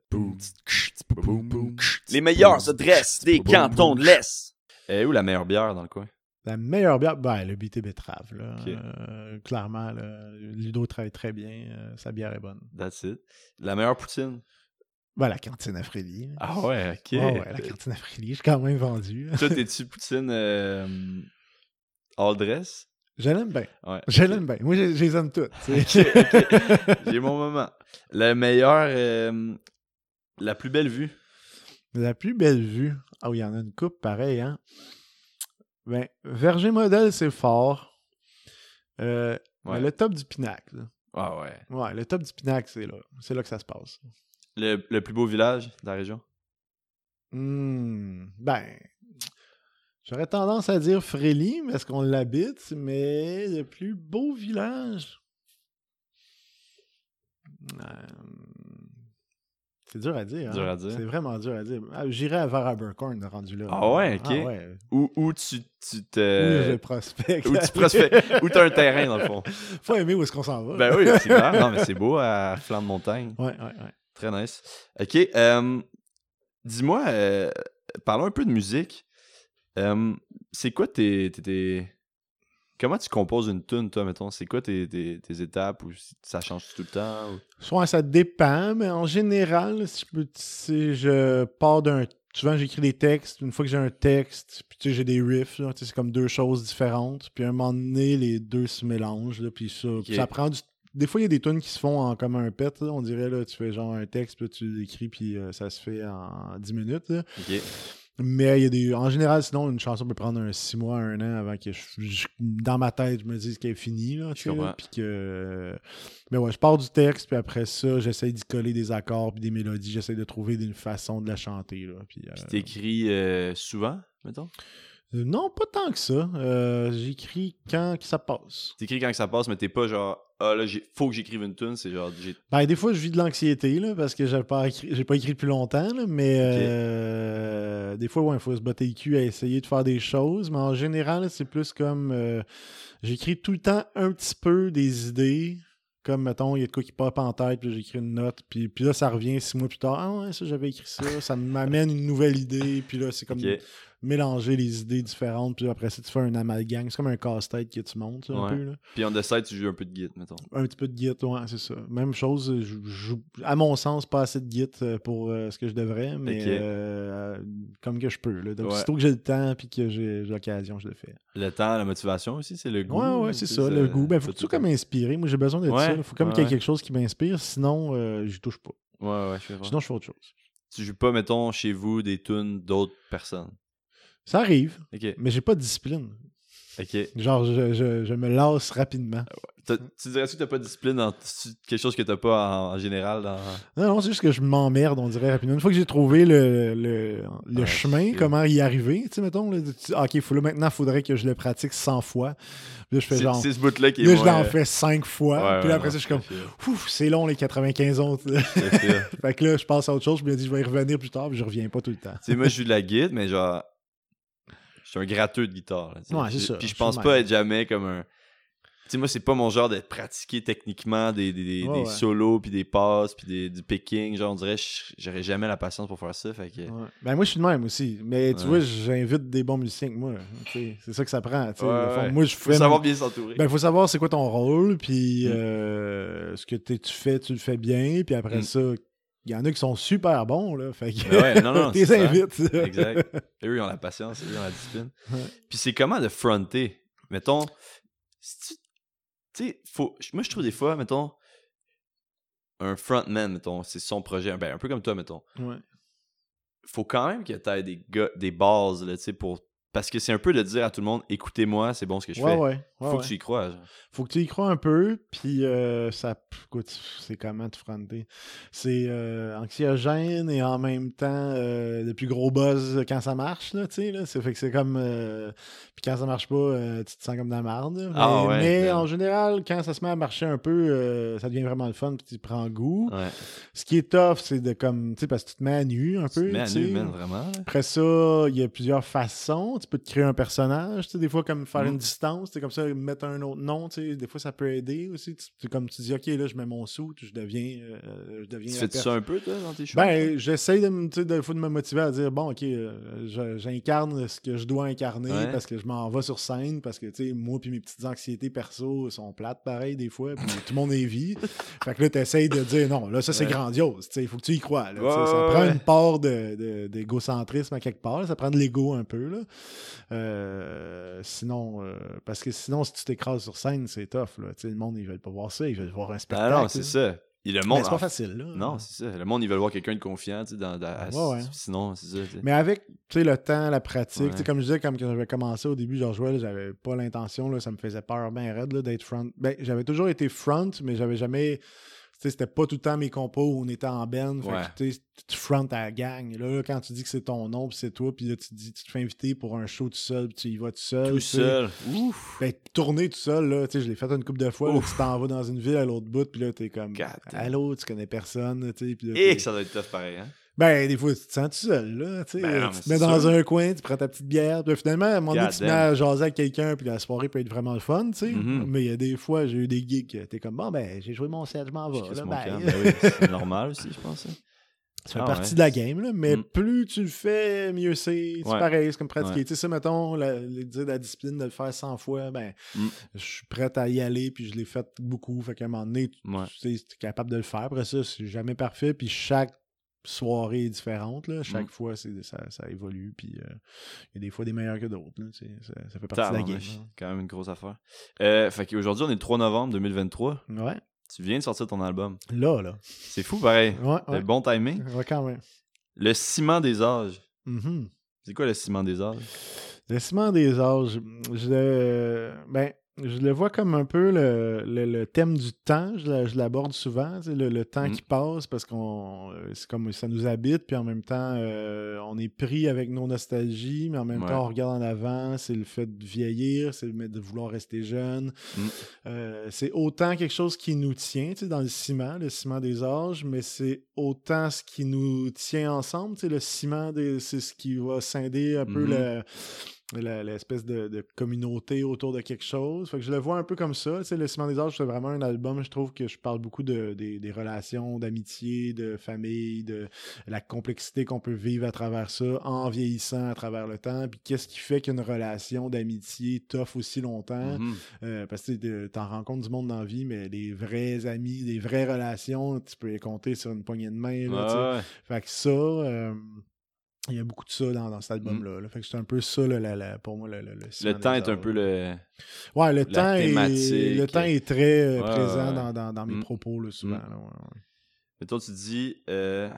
Les meilleures adresses des cantons de l'Est. Et où la meilleure bière dans le coin? La meilleure bière, ben, le BT Betterave, là. Euh, clairement, là, Ludo travaille très bien, euh, sa bière est bonne. That's it. La meilleure poutine? Ben, la cantine à. Ah ouais, ok. Ouais, la cantine à Frélie, j'ai quand même vendu. Toi, t'es-tu poutine euh, all dress? Je l'aime bien. Ouais. Je l'aime bien. Moi, je, je les aime toutes. J'ai mon moment. La meilleure... la plus belle vue? La plus belle vue? Ah oui, il y en a une coupe pareil, hein. Ben, Verger Modèle, c'est fort. Euh, Ouais. mais le top du pinacle. là. Ah ouais. Ouais, le top du pinacle, c'est là. C'est là que ça se passe. Le, le plus beau village de la région? Hmm, ben, j'aurais tendance à dire Frélie, parce qu'on l'habite, mais le plus beau village? Euh, C'est dur à dire. Dur hein. à dire. C'est vraiment dur à dire. Ah, J'irais vers Abercorn rendu là. Ah ouais, ok. Ah ouais. Où, où tu, tu te. je prospecte. où tu prospectes. où t'as un terrain, dans le fond. Faut aimer où est-ce qu'on s'en va. Ben oui, c'est clair. Non, mais c'est beau à flanc de montagne. Ouais, ouais, ouais. Très nice. Ok. euh, Dis-moi, euh, parlons un peu de musique. Euh, c'est quoi tes, tes- tes- Comment tu composes une tune, toi, mettons? C'est quoi tes, tes- tes étapes ou ça change tout le temps? ou- Soit ça dépend, mais en général, si je peux, je pars d'un. Souvent, j'écris des textes. Une fois que j'ai un texte, puis tu sais, j'ai des riffs, là, tu sais, c'est comme deux choses différentes. Puis à un moment donné, les deux se mélangent, là, puis ça, puis ça prend du. Des fois, il y a des tunes qui se font en comme un pet, là, on dirait, là, tu fais genre un texte, puis tu l'écris, puis euh, ça se fait en 10 minutes. là. Ok. Mais il y a des. En général, sinon, une chanson peut prendre un 6 mois, un an avant que je, je- dans ma tête, je me dise qu'elle est finie. Là, tu sais, puis que. Mais ouais, je pars du texte, puis après ça, j'essaie d'y coller des accords puis des mélodies. J'essaie de trouver une façon de la chanter. Là, puis, euh, t'écris euh, souvent, mettons? Euh, non, pas tant que ça. Euh, J'écris quand que ça passe. T'écris quand que ça passe, mais t'es pas genre, ah là, j'ai- faut que j'écrive une tune, c'est genre, j'ai- Ben, des fois, je vis de l'anxiété, là, parce que j'ai pas écrit, j'ai pas écrit depuis longtemps, là, mais euh, des fois, ouais, il faut se botter le cul à essayer de faire des choses, mais en général, c'est plus comme, euh, j'écris tout le temps un petit peu des idées, comme, mettons, il y a de quoi qui pop en tête, puis là, j'écris une note, puis, puis là, ça revient six mois plus tard, ah ouais, ça, j'avais écrit ça, ça m'amène une nouvelle idée, puis là, c'est comme. Mélanger les idées différentes, puis après ça, tu fais un amalgame, c'est comme un casse-tête que tu montes, un Ouais. peu, là. Puis on the side, tu joues un peu de guide, mettons. Un petit peu de Git, ouais, c'est ça. Même chose, je je joue, à mon sens, pas assez de Git euh, pour euh, ce que je devrais, mais euh, comme que je peux. Là. Donc, Ouais. aussitôt que j'ai le temps puis que j'ai l'occasion, je le fais. Le temps, la motivation aussi, c'est le goût. Ouais, ouais, là, c'est ça, le goût. Ben, faut tout comme temps. m'inspirer. Moi, j'ai besoin de Ouais, ça. Faut comme ouais, qu'il y ait ouais. quelque chose qui m'inspire, sinon, euh, j'y touche pas. Ouais, ouais, je fais Sinon, je fais autre chose. Tu joues pas, mettons, chez vous, des tunes d'autres personnes? Ça arrive, mais j'ai pas de discipline. ok. Genre, je, je- je me lasse rapidement. Tu dirais-tu que t'as pas de discipline dans quelque chose que t'as pas en, en général dans. Non, non, c'est juste que je m'emmerde, on dirait rapidement. Une fois que j'ai trouvé le, le, le chemin, comment y arriver, tu sais, mettons, là, tu- ok, faut, là, maintenant, il faudrait que je le pratique 100 fois. Puis là, je fais genre. c'est ce bout-là qui est. Là, je l'en fais 5 fois. Ouais, puis là, après ça, je suis comme, ouf, c'est long, les 95 autres. fait que là, je passe à autre chose. Je me dis, je vais y revenir plus tard, puis je reviens pas tout le temps. Tu sais, moi, je joue de la guide, mais genre. Je suis un gratteux de guitare. là, tu sais. Ouais, c'est Puis- ça, Puis je pense pas être jamais comme un. Tu sais, moi, c'est pas mon genre d'être pratiqué techniquement des, des, des- Ouais, des ouais. solos, puis des passes, puis des, du picking. Genre, on dirait, j'aurais jamais la patience pour faire ça. Fait que. Ouais. Ben, moi, je suis de même aussi. Mais tu Ouais. vois, j'invite des bons musiciens que moi. C'est ça que ça prend. fond. Moi, je Faut savoir bien s'entourer. Ben, il faut savoir c'est quoi ton rôle, puis Mm. euh, ce que tu fais, tu le fais bien, puis après Mm. ça, il y en a qui sont super bons, là. Fait que Ben ouais, non, non, invites. Exact. Et eux, ils ont la patience, eux, ils ont la discipline. Ouais. Puis c'est comment de fronter? Mettons, si tu tu sais, faut. Moi, je trouve des fois, mettons, un frontman, mettons, c'est son projet, ben, un peu comme toi, mettons. Ouais. Faut quand même que tu aies des, gars, des bases, là, tu sais, pour. Parce que c'est un peu de dire à tout le monde, écoutez-moi, c'est bon ce que je Ouais, fais. ouais. Ouais, Faut ouais. que tu y crois. genre. Faut que tu y crois un peu, puis euh, ça. Écoute, c'est comment te fronter. C'est euh, anxiogène et en même temps euh, le plus gros buzz quand ça marche, là, tu sais, là. Ça fait que c'est comme. euh, puis quand ça marche pas, tu te sens comme de la. Mais, Ah ouais, mais en général, quand ça se met à marcher un peu, ça devient vraiment le fun, puis tu prends goût. Ce qui est tough, c'est de comme. Tu sais, parce que tu te mets à nu un Tu te peu. mets à tu nu, man, vraiment. Après ça, il y a plusieurs façons. Tu peux te créer un personnage, tu sais, des fois comme faire Mhm. une distance, c'est comme ça, mettre un autre nom, tu sais, des fois ça peut aider aussi. Tu, tu- comme tu dis, ok, là je mets mon sou, je deviens, euh, je deviens. Tu fais personne. ça un peu, toi, dans tes choix? Ben, j'essaie de, tu fois de me motiver à dire, bon, ok, euh, je- j'incarne ce que je dois incarner Ouais. parce que je m'en vais sur scène, parce que, tu sais, moi puis mes petites anxiétés perso sont plates pareil des fois, puis tout le monde est vie. fait que là, t'essayes de dire, non, là, ça c'est Ouais. grandiose, tu sais, il faut que tu y crois. là, tu sais, Ouais, ça prend une part de- de- d'égocentrisme à quelque part, ça prend de l'ego un peu, là. Euh, sinon, euh, parce que sinon, si tu t'écrases sur scène, c'est tough, là. Tu sais, le monde, ils veulent pas voir ça, ils veulent voir un Ah spectacle. non, c'est ça. Et le Mais monde. c'est pas facile, là. Non, c'est ça. Le monde, ils veulent voir quelqu'un de confiant, tu sais, dans, dans- à- Ouais, ouais. Sinon, c'est ça. Mais avec tu sais, le temps, la pratique, tu sais, Ouais. comme je disais, comme quand j'avais commencé au début, genre jouais, j'avais pas l'intention, là, ça me faisait peur bien raide là, d'être front. Ben, j'avais toujours été front, mais j'avais jamais c'était pas tout le temps mes compos où on était en band. Fait Ouais. que, tu sais, tu front à la gang. Là, quand tu dis que c'est ton nom, puis c'est toi, puis là, tu te dis, tu te fais inviter pour un show tout seul, puis tu y vas tout seul. Tout seul. Ouf. Ben, tourner tout seul, là, tu sais, je l'ai fait une couple de fois. là, tu t'en vas dans une ville à l'autre bout, puis là, t'es comme, allô, tu connais personne, tu sais. Et t'es- que ça doit être tough pareil, hein? Ben, des fois, tu te sens tout seul, là, tu sais. Ben non, mais tu te mets dans sûr. un coin, tu prends ta petite bière, puis finalement, à un moment donné, God tu te mets à jaser avec quelqu'un, puis la soirée peut être vraiment le fun, tu sais. Mhm. Mais il y a des fois, j'ai eu des que t'es comme, bon, ben, j'ai joué mon set, je m'en vais. Ben oui, c'est normal aussi, je pense. hein. Ça fait Ah partie ouais. de la game, là, mais Mm. plus tu le fais, mieux c'est. C'est Ouais. pareil, c'est comme pratiquer. Ouais. Tu sais, ça, mettons, la, dire la discipline de le faire 100 fois, ben, Mm. je suis prêt à y aller, puis je l'ai fait beaucoup. Fait qu'à un moment donné, tu tu sais, t'es capable de le faire. Après ça, c'est jamais parfait, puis chaque soirée est différente, là. Chaque Mm. fois, c'est, ça, ça évolue, puis euh, il y a des fois des meilleurs que d'autres, là, ça, ça fait partie de la game. Tabarnouche, quand même une grosse affaire. Euh, fait qu'aujourd'hui, on est le 3 novembre 2023. là. Ouais, Tu viens de sortir ton album. là, là. C'est fou, pareil. Ouais, Le bon timing. Ouais, quand même. Le ciment des âges. Mhm. C'est quoi le ciment des âges? Le ciment des âges, je le, ben, je le vois comme un peu le, le- le thème du temps. Je la- je l'aborde souvent, tu sais, le, le temps Mm. qui passe parce qu'on euh, c'est comme ça nous habite, puis en même temps, euh, on est pris avec nos nostalgies, mais en même Ouais. temps, on regarde en avant. C'est le fait de vieillir, c'est le fait de vouloir rester jeune. Mm. Euh, c'est autant quelque chose qui nous tient, tu sais, dans le ciment, le ciment des âges, mais c'est autant ce qui nous tient ensemble. tu sais, Le ciment, des- c'est ce qui va scinder un peu Mhm. le- l'espèce de, de communauté autour de quelque chose. Fait que je le vois un peu comme ça. Tu sais, le Ciment des Âges, c'est vraiment un album, je trouve que je parle beaucoup de, des, des relations, d'amitié, de famille, de la complexité qu'on peut vivre à travers ça, en vieillissant à travers le temps. Puis qu'est-ce qui fait qu'une relation d'amitié t'offre aussi longtemps? Mhm. Euh, parce que t'en rencontres du monde dans la vie, mais les vrais amis, les vraies relations, tu peux les compter sur une poignée de main. là, ouais. Fait que ça, euh, il y a beaucoup de ça dans, dans cet album-là. là. Fait que c'est un peu ça, là, la- la- pour moi, le, le, le ciment Le des temps est un peu le. Ouais, le temps, est, le temps est très euh, Ouais, présent ouais. Dans, dans, dans mes Mm. propos, là, souvent. Mm. là, ouais, ouais. Mais toi, tu dis. euh,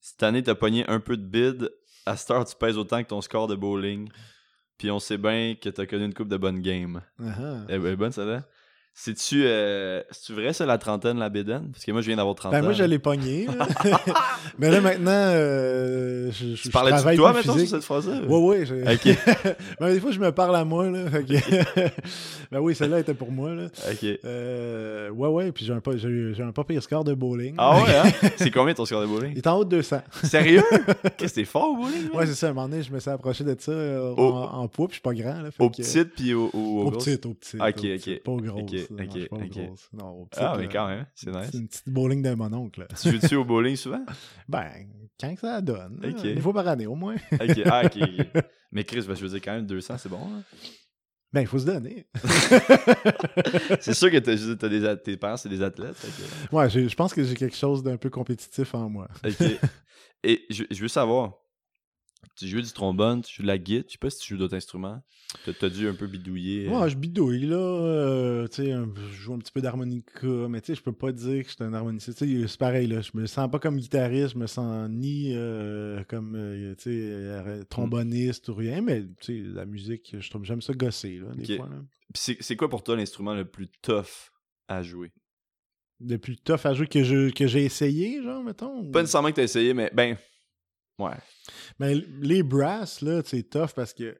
Cette année, t'as pogné un peu de bid. À cette heure, tu pèses autant que ton score de bowling. Puis on sait bien que t'as connu une coupe de bonnes games. Ah, ah. Elle est bonne, celle-là. C'est-tu euh, vrai, ça, la trentaine, la bédaine? Parce que moi, je viens d'avoir 30 Ben, ans. moi, je l'ai pogné. là. mais là, maintenant, euh, je, je, Tu je parlais de toi, maintenant, sur cette phrase-là? Ouais, ouais. j'ai- Ok. Ben, des fois, je me parle à moi. Là, fait que- ben oui, celle-là était pour moi. Là. Ok. Euh, ouais, ouais. Puis j'ai un, pas- j'ai un pas pire score de bowling. Ah ouais, hein? C'est combien ton score de Il bowling? est en haut de 200. Sérieux? Qu'est-ce que t'es fort au bowling? Ouais, c'est ça. À un moment donné, je me suis approché de ça euh, Au- en, en poids, puis je suis pas grand. Là, fait Au que- petit puis au, au, au Au gros? petit, au petit. Ok, ok. Pas au gros. Ok, non, au petit, Ah, mais là. quand même, c'est C'est nice. une petite bowling de mon oncle. Tu joues-tu au bowling souvent? Ben, quand que ça donne. là, Ok. Une fois par année, au moins. Ok, ah, ok. Mais Chris, ben, je veux dire, quand même, 200, c'est bon. hein? Ben, il faut se donner. C'est sûr que t'as, des, tes parents, c'est des athlètes. que- Ouais, je pense que j'ai quelque chose d'un peu compétitif en moi. Ok. Et je, je veux savoir, tu joues du trombone, tu joues de la guitare, je sais pas si tu joues d'autres instruments. T'as, dû un peu bidouiller. euh, Ouais, je bidouille, là. euh, tu sais, je joue un petit peu d'harmonica, mais tu sais, je peux pas dire que je suis un harmoniciste. Tu sais, c'est pareil, là. Je me sens pas comme guitariste, je me sens ni euh, comme, euh, tu sais, tromboniste ou rien, mais tu sais, la musique, je trouve, j'aime ça gosser, là, des fois, là. Puis c'est, c'est quoi pour toi l'instrument le plus tough à jouer? Le plus tough à jouer que, je, que j'ai essayé, genre, mettons. ou- Pas nécessairement que t'as essayé, mais ben. Ouais. Mais les brasses, là, c'est tough parce que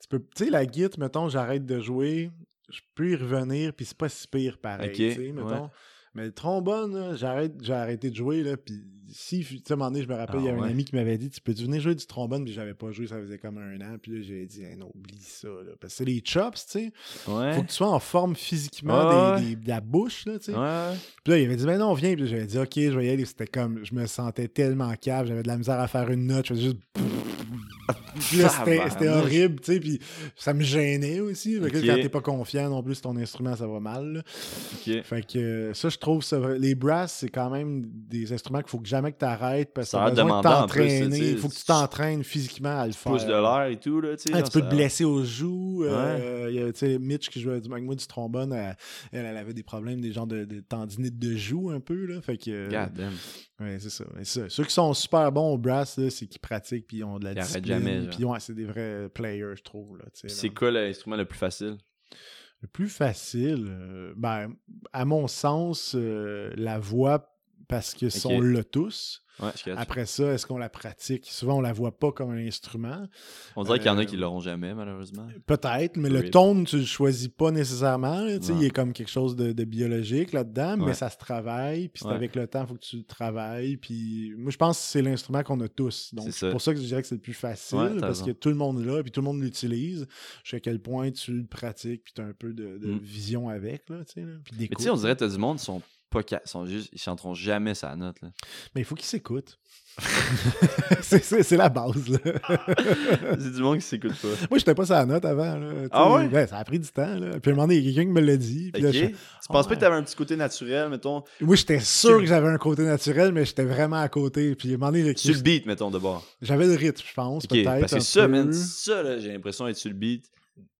tu peux. Tu sais, la guitare, mettons, j'arrête de jouer, je peux y revenir, puis c'est pas si pire pareil. Mettons. ouais. Mais le trombone, là, j'arrête, j'ai arrêté de jouer, là, puis si, tu sais, un moment donné, je me rappelle, Ah, il y avait ouais. un ami qui m'avait dit, tu peux venir jouer du trombone, puis j'avais pas joué, ça faisait comme un an, puis là, j'ai dit, Hey, non, oublie ça, là, parce que c'est les chops, tu sais, Ouais. faut que tu sois en forme physiquement Ouais, des, des- de la bouche, là, tu sais. Ouais. Puis là, il avait dit, ben non, viens. Puis j'avais dit, ok, je vais y aller. C'était comme, je me sentais tellement cave, j'avais de la misère à faire une note. Je faisais juste. C'était- horrible, tu sais. Puis ça me gênait aussi. Fait que quand t'es pas confiant non plus, ton instrument, ça va mal. là. Ok. Fait que ça, je trouve ça vrai- Les brasses, c'est quand même des instruments qu'il faut que jamais que t'arrêtes parce que besoin de tu t'entraîner. Il faut que tu t'entraînes physiquement à le faire. Pousse de l'air et tout, là, tu. Ah, tu peux ça- te blesser aux joues. euh, il y a, tu Mitch qui jouait du moi du trombone, elle, elle, elle avait des problèmes, des genres de, de tendinite de joue un peu. Là, fait que, euh, God damn. ouais, c'est ça. Ceux qui sont super bons au brass, là, c'est qu'ils pratiquent puis ils ont de la Ils discipline. jamais. Puis ouais, c'est des vrais players, je trouve. Tu C'est quoi l'instrument le plus facile? Le plus facile, euh, ben, à mon sens, euh, la voix, parce que si Ok. on l'a tous. Ouais. Après ça, est-ce qu'on la pratique? Souvent, on la voit pas comme un instrument. On dirait qu'il y en a euh, qui l'auront jamais, malheureusement. Peut-être, mais le tone, tu le choisis pas nécessairement. là, tu Ouais. Il y a comme quelque chose de, de biologique là-dedans, mais ça se travaille. Puis avec le temps, il faut que tu le travailles. Puis moi, je pense que c'est l'instrument qu'on a tous. Donc C'est pour ça que je dirais que c'est le plus facile, parce raison. que tout le monde l'a, puis tout le monde l'utilise. Jusqu'à quel point tu le pratiques, puis tu as un peu de, de Mm. vision avec. Là, tu sais, là, puis Mais tu sais, on dirait que t'as du monde, ils sont pas ils sont juste, ils chanteront jamais sa note. Là. Mais il faut qu'ils s'écoutent. c'est, c'est- c'est la base. Là. C'est du monde qui s'écoute pas. Moi, j'étais pas sa note avant. Là, Ah ouais? ça a pris du temps. Là. Puis à un moment donné, il y a quelqu'un qui me l'a dit. Puis là, je- Tu penses pas que t'avais un petit côté naturel, mettons, Moi, j'étais sûr que j'avais un côté naturel, mais j'étais vraiment à côté. Puis à un moment donné, le- sur le beat, mettons, de bord. j'avais le rythme, je pense, peut-être. parce que ça, man, ça, là, j'ai l'impression d'être sur le beat.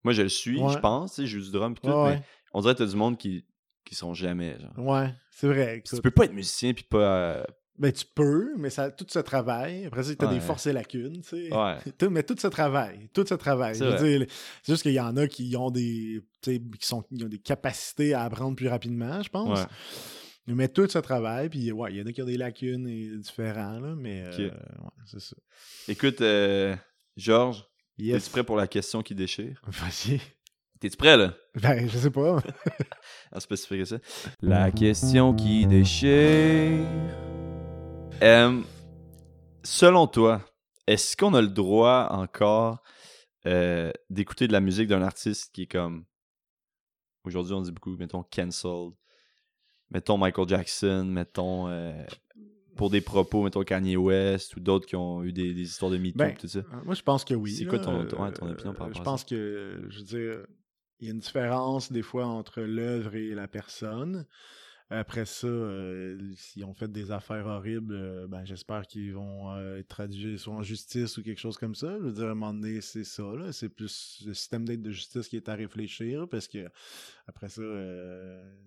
Moi, je le suis, Ouais. je pense, je joue du drum pis tout, Ouais, mais on dirait que t'as du monde qui, qui sont jamais, genre. ouais. C'est vrai. Tu peux pas être musicien pis pas... euh, Ben, tu peux, mais ça, tout se travaille. Après ça, tu as Ouais. des forces et lacunes, tu sais. Ouais. Tout- mais tout se travaille. Tout se travaille. C'est juste qu'il y en a qui ont des, qui sont, qui ont des capacités à apprendre plus rapidement, je pense. Ouais. Mais tout se travaille. Puis, ouais, il y en a qui ont des lacunes et différents, là, mais Ok. euh, ouais, c'est ça. Écoute, euh, Georges, Yes. t'es-tu prêt pour la question qui déchire? Vas-y. T'es-tu prêt, là? Ben, je sais pas. À spécifier ça. La question qui déchire. Euh, selon toi, est-ce qu'on a le droit encore euh, d'écouter de la musique d'un artiste qui est comme. Aujourd'hui, on dit beaucoup, mettons, cancelled. Mettons Michael Jackson, mettons. euh, pour des propos, mettons Kanye West ou d'autres qui ont eu des, des histoires de MeToo, Ben, tout ça? Euh, Moi, je pense que oui. C'est quoi ton- ton- ouais, ton Euh, opinion par rapport Je à pense que, je veux dire, il y a une différence des fois entre l'œuvre et la personne. Après ça, euh, s'ils ont fait des affaires horribles, euh, ben, j'espère qu'ils vont euh, être traduits soit en justice ou quelque chose comme ça. Je veux dire, à un moment donné, c'est ça. là. C'est plus le système d'aide de justice qui est à réfléchir parce que après ça,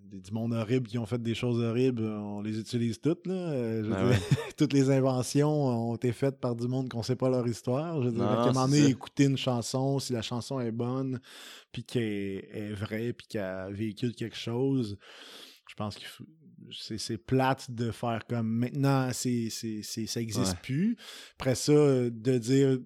des, du monde horrible qui ont fait des choses horribles, on les utilise toutes. Là. Je veux Ben dire, toutes les inventions ont été faites par du monde qu'on sait pas leur histoire. Je veux dire, Non, à un moment donné, écouter une chanson, si la chanson est bonne, puis qu'elle est vraie, puis qu'elle véhicule quelque chose, pense que c'est, plate de faire comme maintenant, c'est, c'est, c'est- ça n'existe Ouais. plus. Après ça, euh, de dire,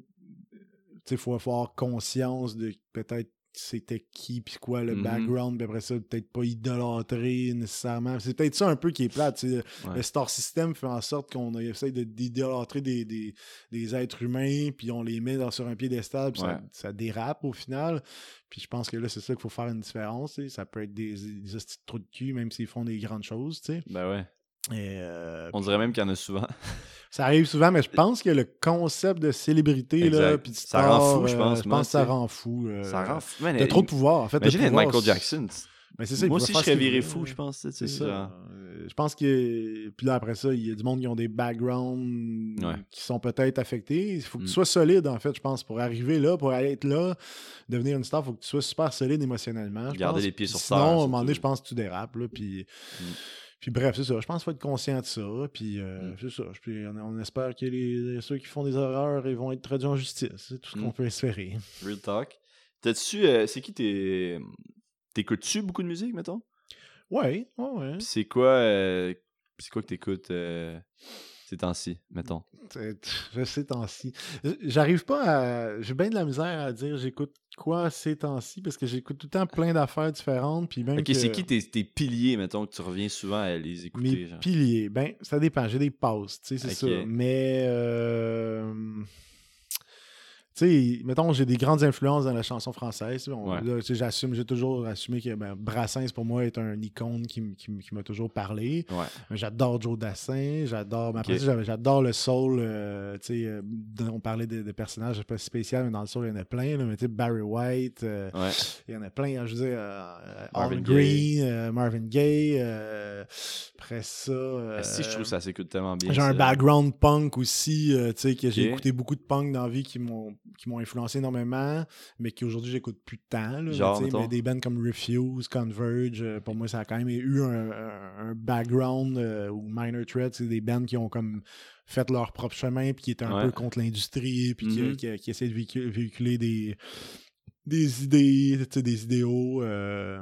il faut avoir conscience de peut-être c'était qui puis quoi le Mhm. background puis après ça peut-être pas idolâtrer nécessairement c'est peut-être ça un peu qui est plate. Ouais. le star system fait en sorte qu'on essaie de- d'idolâtrer des, des, des êtres humains puis on les met dans, sur un piédestal puis ça, Ouais. ça dérape au final puis je pense que là c'est ça qu'il faut faire une différence ça peut être des, des trous de cul même s'ils font des grandes choses tu sais. Ben ouais. Et, euh, On dirait même qu'il y en a souvent. ça arrive souvent, mais je pense que le concept de célébrité, là, Exact. puis de Ça rend fou, je pense, je pense que ça rend fou. Ça rend fou. T'as trop de pouvoir, en fait. Imagine être Michael Jackson. Mais c'est ça, Moi aussi, je serais viré fou, je pense. C'est ça. Euh, Je pense que. Puis là, après ça, il y a du monde qui ont des backgrounds qui sont peut-être affectés. Il faut que Mm. tu sois solide, en fait, je pense, pour arriver là, pour être là, devenir une star, il faut que tu sois super solide émotionnellement. Garder les pieds sur terre, Sinon, à un moment donné, je pense que tu dérapes. Là, puis, Mm. Puis bref, c'est ça. Je pense qu'il faut être conscient de ça. Puis euh, Mm. c'est ça. Puis on, on espère que les, ceux qui font des erreurs ils vont être traduits en justice. C'est tout ce qu'on Mm. peut espérer. Real talk. T'as-tu. euh, c'est qui tes. T'écoutes-tu beaucoup de musique, mettons? Ouais, ouais, ouais. Puis c'est quoi. euh, C'est quoi que t'écoutes ces temps-ci, mettons? Sais temps-ci. J'arrive pas à. J'ai bien de la misère à dire j'écoute quoi ces temps-ci? Parce que j'écoute tout le temps plein d'affaires différentes. Puis même Ok, que c'est qui tes, tes piliers, mettons, que tu reviens souvent à les écouter? mes genre? piliers. Ben, ça dépend. J'ai des pauses, tu sais, c'est Ok. ça. Mais. euh, Tu sais, mettons, j'ai des grandes influences dans la chanson française. Ouais. j'assume, j'ai toujours assumé que ben, Brassens, pour moi, est un icône qui, qui m'a toujours parlé. Ouais. J'adore Joe Dassin, j'adore. Mais après Ok. ça, j'avais- j'adore le soul. euh, tu sais, euh, on parlait de, de personnages pas spéciaux, mais dans le soul, il y en a plein. Là, mais tu sais, Barry White, euh, Ouais. il y en a plein. hein, je veux dire, euh, Marvin. Green, Marvin Gaye. après ça. Ah, si, je trouve ça s'écoute tellement bien. j'ai un background punk aussi, tu sais, que j'ai écouté beaucoup de punk dans la vie qui m'ont qui m'ont influencé énormément, mais qu'aujourd'hui j'écoute plus de temps. là, mais Genre, des bands comme Refuse, Converge, euh, pour moi ça a quand même eu un, un- un background euh, ou Minor Threat, c'est des bands qui ont comme fait leur propre chemin puis qui étaient un Ouais. peu contre l'industrie puis qui, Mhm. qui, qui essaient de véhicu- véhiculer des des idées, des idéaux. euh,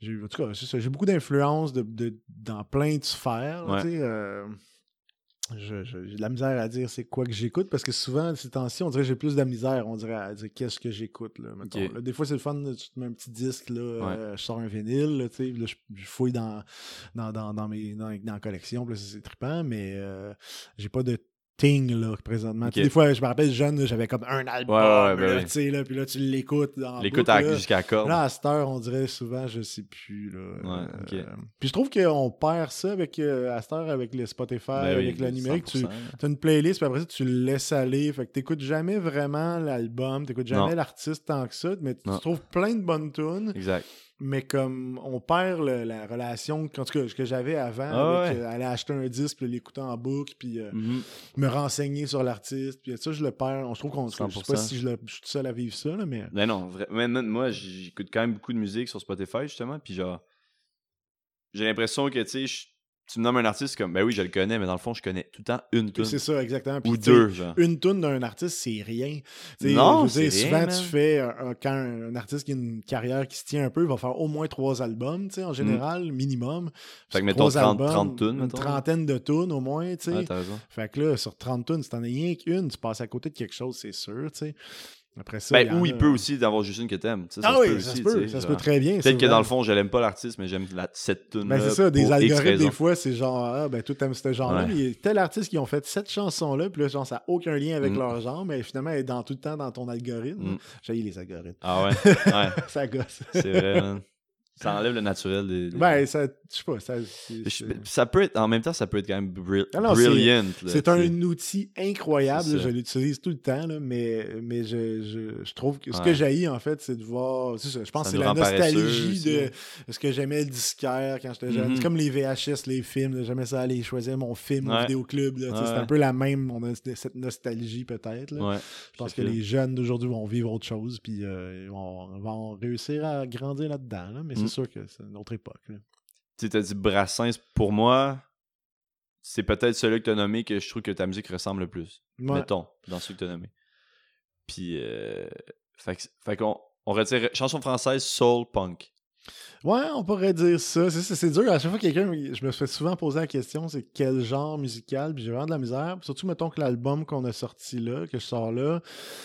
j'ai, en tout cas, j'ai beaucoup d'influence de, de- dans plein de sphères. Ouais sais, euh, je- je- j'ai de la misère à dire c'est quoi que j'écoute parce que souvent, ces temps-ci, on dirait que j'ai plus de la misère, on dirait, à dire qu'est-ce que j'écoute. Là, des fois, c'est le fun, tu te mets un petit disque, là, euh, je sors un vinyle, là, tu sais, là, je, je fouille dans, dans, dans, dans mes, dans, dans la collection, c'est trippant, mais euh, j'ai pas de thing là, présentement. Des fois, je me rappelle jeune, j'avais comme un album, Ouais, ouais, ben là, oui. tu sais, là, puis là, tu l'écoutes. en L'écoute boucle, à- là. jusqu'à corde. Là, à cette heure, on dirait souvent, je sais plus. Là. Ouais. Euh, puis je trouve qu'on perd ça avec, euh, à cette heure avec le Spotify, Ben oui, avec le numérique. Tu 100%. as une playlist, puis après ça, tu le laisses aller. Fait que t'écoutes jamais vraiment l'album, t'écoutes jamais l'artiste tant que ça, mais tu Non. trouves plein de bonnes tunes, Exact. Mais comme on perd le- la relation, en tout cas, que j'avais avant, Ah avec ouais. euh, aller acheter un disque, puis l'écouter en boucle, puis euh, Mhm. me renseigner sur l'artiste, puis ça, je le perds. Je trouve qu'on. Je sais pas 100%. si je, le- je suis tout seul à vivre ça, là, mais. Ben non, mais même moi, j'écoute quand même beaucoup de musique sur Spotify, justement, puis genre, j'ai l'impression que, tu sais, tu me nommes un artiste comme, ben oui, je le connais, mais dans le fond, je connais tout le temps une tune. C'est ça, exactement. Puis, Ou deux, genre. Une tune d'un artiste, c'est rien. Non, je veux dire, c'est souvent rien, tu fais quand un artiste qui a une carrière qui se tient un peu, il va faire au moins trois albums, tu sais, en général, minimum. Mm. Fait que, mettons, trois 30 albums, 30 tunes, Une mettons. trentaine de tunes au moins, tu sais. Fait que là, sur 30 tunes, si t'en as rien qu'une, tu passes à côté de quelque chose, c'est sûr, tu sais. Après ça, Ben, ou il a- peut aussi d'avoir juste une que t'aimes. sais, Ah oui, peut ça aussi, se peut, ça se peut très bien. Peut-être que dans le fond, je l'aime pas l'artiste, mais j'aime la, cette tune Ben c'est ça, des algorithmes, des fois, c'est genre, ah, ben, toi, t'aimes ce genre-là, Ouais. mais il y a tel artiste qui ont fait cette chanson-là, puis là, genre, ça n'a aucun lien avec Mm. leur genre, mais finalement, elle est dans tout le temps dans ton algorithme. Mm. J'ai les algorithmes. Ah ouais? Ouais, ça gosse. c'est vrai, man. Ça enlève le naturel des. des- Ben, ça, je sais pas, ça, ça peut être, en même temps, ça peut être quand même brill- Ah brilliant. c'est un outil incroyable, là, je l'utilise tout le temps, là, mais, mais je, je, je trouve que ce Ouais. que j'ai en fait, c'est de voir. ça, je pense que c'est la nostalgie de ce que j'aimais le disquaire quand j'étais jeune. C'est comme les VHS, les films. J'aimais ça aller choisir mon film au Ouais. vidéoclub. tu sais, C'est un peu la même, on a cette nostalgie peut-être. Je pense que les jeunes d'aujourd'hui vont vivre autre chose, puis euh, ils vont, vont réussir à grandir là-dedans. là, mais Mm. C'est sûr que c'est une autre époque. Tu t'as dit Brassens, pour moi, c'est peut-être celui que t'as nommé que je trouve que ta musique ressemble le plus. Ouais. Mettons, dans ceux que t'as nommé. Puis, euh, fait qu'on on retire chanson française, soul, punk. Ouais, on pourrait dire ça. C'est, dur. À chaque fois que quelqu'un, je me fais souvent poser la question, c'est quel genre musical, puis j'ai vraiment de la misère. Surtout, mettons que l'album qu'on a sorti là, que je sors là,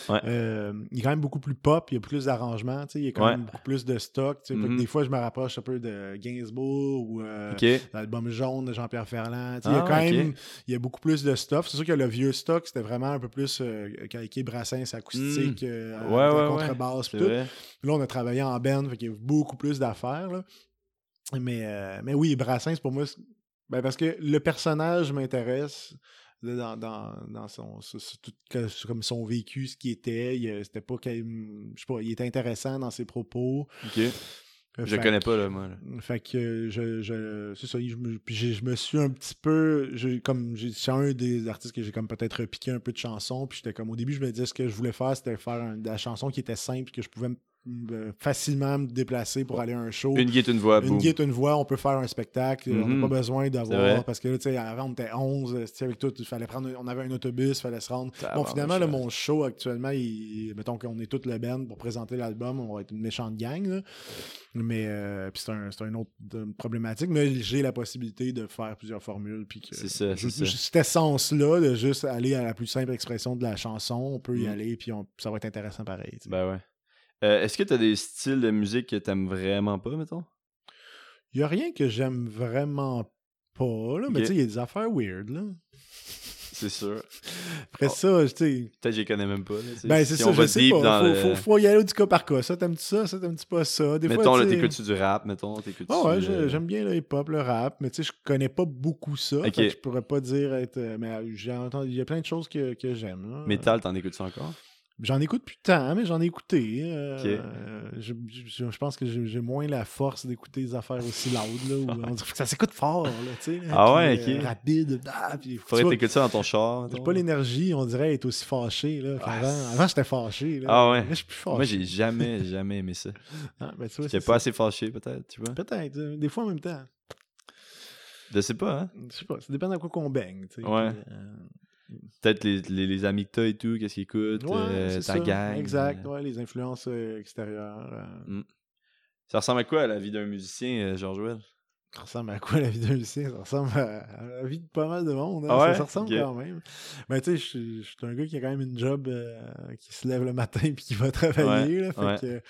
Ouais. euh, il est quand même beaucoup plus pop, il y a plus d'arrangements, tu sais, il y a quand Ouais. même beaucoup plus de stock. Mhm. Des fois, je me rapproche un peu de Gainsbourg ou euh, l'album jaune de Jean-Pierre Ferland. Tu sais, il y a Ah, quand même il y a beaucoup plus de stuff. C'est sûr que le vieux stock, c'était vraiment un peu plus euh, calqué Brassens acoustique, euh, Hmm. Ouais, contrebasse. Là, on a travaillé en band, fait qu'il y a beaucoup plus d'affaires. là. Mais, euh, mais oui, Brassens, pour moi, ben parce que le personnage m'intéresse dans, dans, dans son, tout- comme son vécu, ce qu'il était. il, euh, C'était pas, je sais pas, il était intéressant dans ses propos. Ok. Euh, Je fait- connais pas, là, moi. là. fait que je, je c'est ça, je je me suis un petit peu, j'ai comme j'ai- c'est un des artistes que j'ai comme peut-être repiqué un peu de chansons, puis j'étais comme au début je me disais ce que je voulais faire c'était faire un- de la chanson qui était simple que je pouvais facilement me déplacer pour aller à un show. Une guide, une voix, Une guide, une voix, on peut faire un spectacle. On n'a Mhm. pas besoin d'avoir. Parce que là, tu sais, avant, on était 11. tu sais, avec tout, il fallait prendre. On avait un autobus, il fallait se rendre. Bon, finalement, là, mon show actuellement, il- mettons qu'on est toute le band pour présenter l'album, on va être une méchante gang. là. Mais euh, c'est un, c'est un autre euh, problématique. Mais j'ai la possibilité de faire plusieurs formules. Puis que C'est ça, je- c'est ça. Cet essence-là, de juste aller à la plus simple expression de la chanson, on peut y Mhm. aller, puis on- ça va être intéressant pareil. Ben ouais. Euh, Est-ce que t'as des styles de musique que t'aimes vraiment pas, mettons? Il n'y a rien que j'aime vraiment pas, là, mais tu sais, il y a des affaires weird. Là. C'est sûr. Après ça, tu sais. Peut-être que je les connais même pas. Là, tu. Ben, c'est si ça, je sais pas. faut, le- faut, faut y aller du cas par cas. Ça, t'aimes-tu ça? Ça, t'aimes-tu pas ça? Des Mettons, fois, tu t'écoutes-tu du rap, mettons? T'écoutes-tu... Ah ouais, euh, j'aime bien le hip-hop, le rap, mais tu sais, je connais pas beaucoup ça. Ok. fait que je pourrais pas dire être. euh, Mais j'ai entendu, il y a plein de choses que, que j'aime. là. Métal, t'en écoutes-tu encore? J'en écoute plus tant, mais j'en ai écouté. euh, euh, je, je- je pense que j'ai moins la force d'écouter des affaires aussi loud. Là, où on dirait que ça s'écoute fort, là, tu sais. Ah puis, ouais, euh, ok. rapide. ah, puis, Faudrait t'écouter ça dans ton char. J'ai pas l'énergie, on dirait, être aussi fâché. Là, Ah, c'est- avant, j'étais fâché. Là. Ah ouais. Là, je suis plus fâché. Moi, j'ai jamais, jamais aimé ça. Ah, ben, J'étais pas ça. assez fâché, peut-être, tu vois? Peut-être, euh, des fois en même temps. Je sais pas, hein? Je sais pas, ça dépend de quoi qu'on baigne. tu sais, Ouais. puis, peut-être les, les, les amis que t'as et tout, qu'est-ce qu'ils écoutent, Ouais, euh, ta ça. gang. Exact, euh, ouais, les influences euh, extérieures. euh, Ça ressemble à quoi à la vie d'un musicien, George Well? Ça ressemble à quoi la vie d'un musicien? Ça ressemble à, à la vie de pas mal de monde. hein. Ah ouais? Ça, ça ressemble quand même. Mais tu sais, je suis- je suis un gars qui a quand même une job euh, qui se lève le matin et qui va travailler. là. fait ouais. que,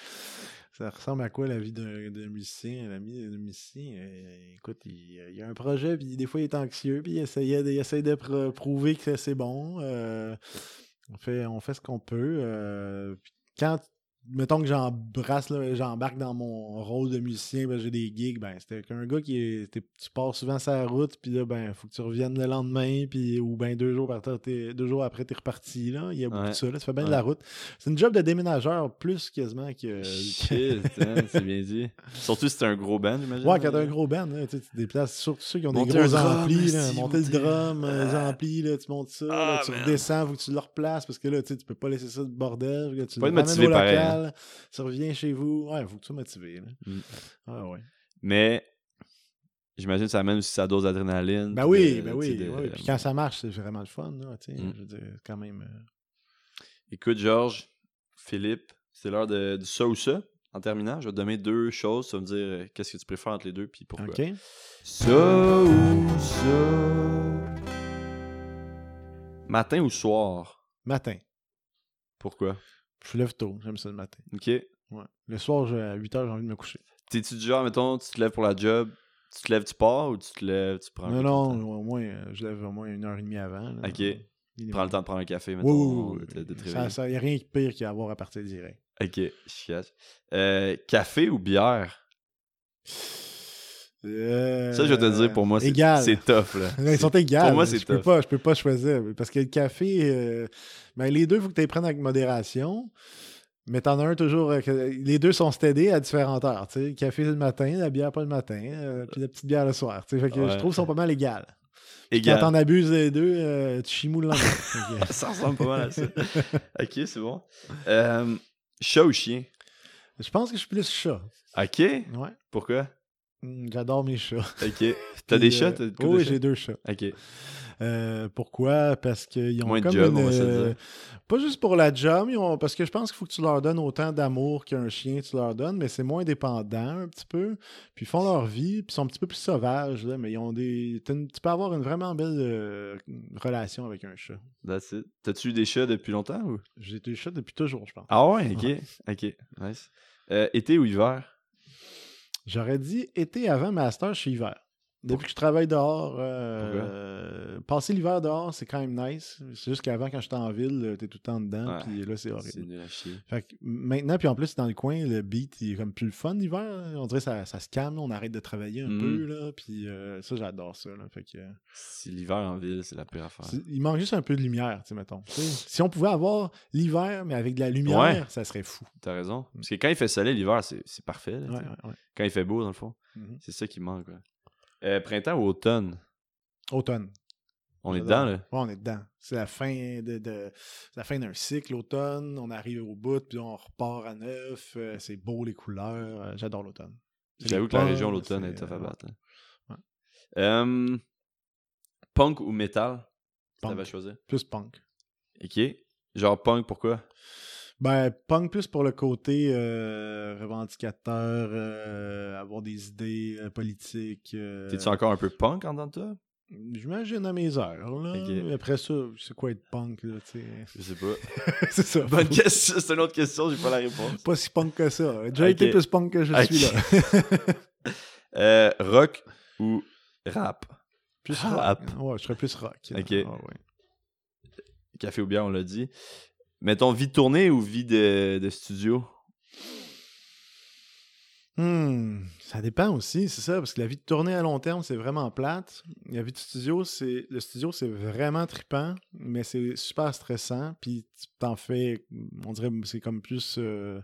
ça ressemble à quoi la vie d'un musicien? La vie d'un musicien, euh, écoute, il, il a un projet, puis des fois il est anxieux, puis il, essayait de- il essaye de pr- prouver que c'est bon. euh, on, fait, on fait ce qu'on peut. euh, quand mettons que j'embrasse, j'embarque dans mon rôle de musicien, ben, j'ai des gigs, ben, c'était qu'un gars qui est, t'es- tu pars souvent sa route, puis là, ben, faut que tu reviennes le lendemain, puis, ou ben, deux jours, après, t'es- deux jours après, t'es reparti, là. Il y a beaucoup Ouais. de ça, là. Ça fait bien de la route. C'est une job de déménageur, plus quasiment que... Shit, hein, c'est bien dit. Surtout si c'est un gros band, j'imagine. Ouais, quand t'as un gros band, là, tu sais, tu déplaces, surtout ceux qui ont Monter des un gros amplis, là, monter le drum, euh, les Ah. amplis, là, tu montes ça, Ah, là, tu man. redescends, faut que tu le replaces, parce que là, tu tu peux pas laisser ça de bordel, là, tu Faut le motivé pareil, local, tu reviens chez vous, ouais, faut que tu sois motivé, là. Mm. Ah ouais. Mais j'imagine que ça amène aussi sa dose d'adrénaline. Ben oui, de- ben oui, sais, de- oui. Puis quand ça marche, c'est vraiment le fun, là, Mm. je veux dire, quand même... euh, Écoute, Georges, Philippe, c'est l'heure de, du ça ou ça. En terminant, je vais te donner deux choses. Tu vas me dire euh, qu'est-ce que tu préfères entre les deux, puis pourquoi. OK? Ça ou ça. Matin ou soir? Matin. Pourquoi? Je lève tôt, j'aime ça le matin. Ok. Ouais. Le soir, à 8 heures, j'ai envie de me coucher. T'es-tu du genre, mettons, tu te lèves pour la job, tu te lèves, tu pars ou tu te lèves, tu prends un Non, peu non, temps? au moins, euh, je lève au moins une heure et demie avant. là. Ok. Minimum. Prends le temps de prendre un café, mettons, oui, de- te. Ça, réveiller. ça, y a rien de pire qu'à avoir à partir direct. Ok. Euh, café ou bière? Ça, je vais te dire, pour moi, c'est tough, là. Là, Ils sont égales. Pour moi, c'est je peux tough. pas, je peux pas choisir. Parce que le café, euh, ben, les deux, il faut que tu les prennes avec modération. Mais t'en as un toujours. euh, les deux sont stédés à différentes heures. Le café le matin, la bière pas le matin, euh, puis la petite bière le soir. Fait que Ouais. je trouve qu'ils sont pas mal égales. Égal. Quand t'en abuses les deux, euh, tu chimous le lendemain. Ça ressemble pas mal à ça. ok, c'est bon. Euh, chat ou chien? je pense que je suis plus chat. Ok. Ouais. Pourquoi? Mm, J'adore mes chats. Ok. T'as des euh, chats? De Oui, chats? j'ai deux chats. Ok. Euh, pourquoi? Parce qu'ils ont Moins de comme job, une, on va euh, dire. Pas juste pour la job, ils ont- parce que je pense qu'il faut que tu leur donnes autant d'amour qu'un chien tu leur donnes, mais c'est moins dépendant un petit peu. Puis ils font leur vie, puis ils sont un petit peu plus sauvages, là, mais ils ont des. une- Tu peux avoir une vraiment belle euh, relation avec un chat. That's it. T'as-tu eu des chats depuis longtemps ou? J'ai été chat depuis toujours, je pense. Ah ouais, ok. Ok. Nice. Euh, été ou hiver? J'aurais dit été avant master chez. Depuis que je travaille dehors, euh, passer l'hiver dehors, c'est quand même nice. C'est juste qu'avant, quand j'étais en ville, t'es tout le temps dedans, puis là, c'est horrible. C'est nul à chier. Fait que maintenant, puis en plus, dans le coin, le beat, il est comme plus le fun l'hiver. là. On dirait que ça, ça se calme, on arrête de travailler un Mhm. peu, là. Puis euh, ça, j'adore ça, là. Fait que... euh, Si l'hiver en ville, c'est la pire affaire. il manque juste un peu de lumière, tu sais, mettons. Si on pouvait avoir l'hiver, mais avec de la lumière, Ouais. ça serait fou. T'as raison. Parce que quand il fait soleil, l'hiver, c'est parfait. là, Ouais, ouais. Quand il fait beau, dans le fond. Mhm. C'est ça qui manque. Euh, printemps ou automne? Automne. On est dedans, là. Ouais, on est dedans. C'est la fin de, de- c'est la fin d'un cycle, automne. On arrive au bout, puis on repart à neuf. Euh, c'est beau les couleurs. Euh, J'adore l'automne. J'avoue que la région, l'automne, est tough à battre. hein. Ouais. Euh, punk ou metal? Si Punk. à choisir? Plus punk. Ok. Genre punk, pourquoi? Ben, punk plus pour le côté euh, revendicateur, euh, avoir des idées euh, politiques. T'es-tu encore un peu punk en dedans de toi? J'imagine à mes heures. Là. Après ça, c'est quoi être punk? Là? Je sais pas. c'est ça. Bonne question. C'est une autre question, j'ai pas la réponse. Pas si punk que ça. J'ai été plus punk que je suis là. Euh, rock ou rap? plus Rap. rock. Ouais, je serais plus rock. Ok. Ah, ouais. Café ou bière, on l'a dit. Mettons vie tournée ou vie de, de studio? Hmm, ça dépend aussi, c'est ça, parce que la vie de tournée à long terme, c'est vraiment plate. La vie de studio, c'est le studio, c'est vraiment trippant, mais c'est super stressant. Puis t'en fais, on dirait, c'est comme plus. euh,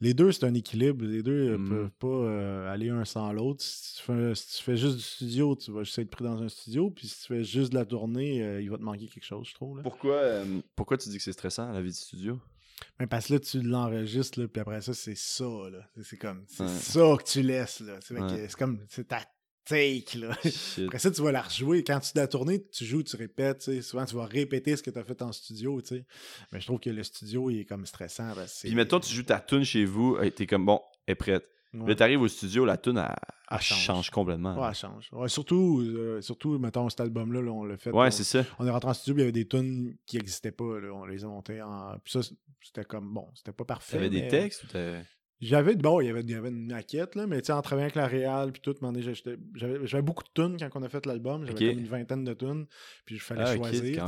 les deux, c'est un équilibre. Les deux ne Mhm. peuvent pas euh, aller un sans l'autre. Si, tu fais- si tu fais juste du studio, tu vas juste être pris dans un studio. Puis si tu fais juste de la tournée, euh, il va te manquer quelque chose, je trouve. là. Pourquoi, pourquoi tu dis que c'est stressant, la vie de studio? Mais parce que là, tu l'enregistres, puis après ça, c'est ça, là. C'est- comme, c'est Ouais. ça que tu laisses, là. C'est Ouais. comme, c'est ta take, là. Shit. Après ça, tu vas la rejouer. Quand tu la tourner, tu joues, tu répètes. tu sais. Souvent, tu vas répéter ce que tu as fait en studio. tu sais. Mais je trouve que le studio, il est comme stressant. Puis mettons, tu joues ta tune chez vous, hey, t'es comme bon, elle est prête. Ouais. Là, t'arrives au studio, la tune, elle, change. change. complètement. Ouais, elle change. Ouais, surtout, euh, surtout, mettons, cet album-là, là, on l'a fait. Ouais, c'est ça. on est rentré en studio, puis il y avait des tunes qui n'existaient pas. là. On les a montées en. Puis ça, c'était comme bon, c'était pas parfait. T'avais des mais- textes ou t'avais- J'avais bon, il y avait, il y avait une maquette, là, mais tu sais, en travaillant avec la Réal, puis tout, j'avais beaucoup de tunes quand on a fait l'album. J'avais comme une vingtaine de tunes, puis il fallait Ah, choisir.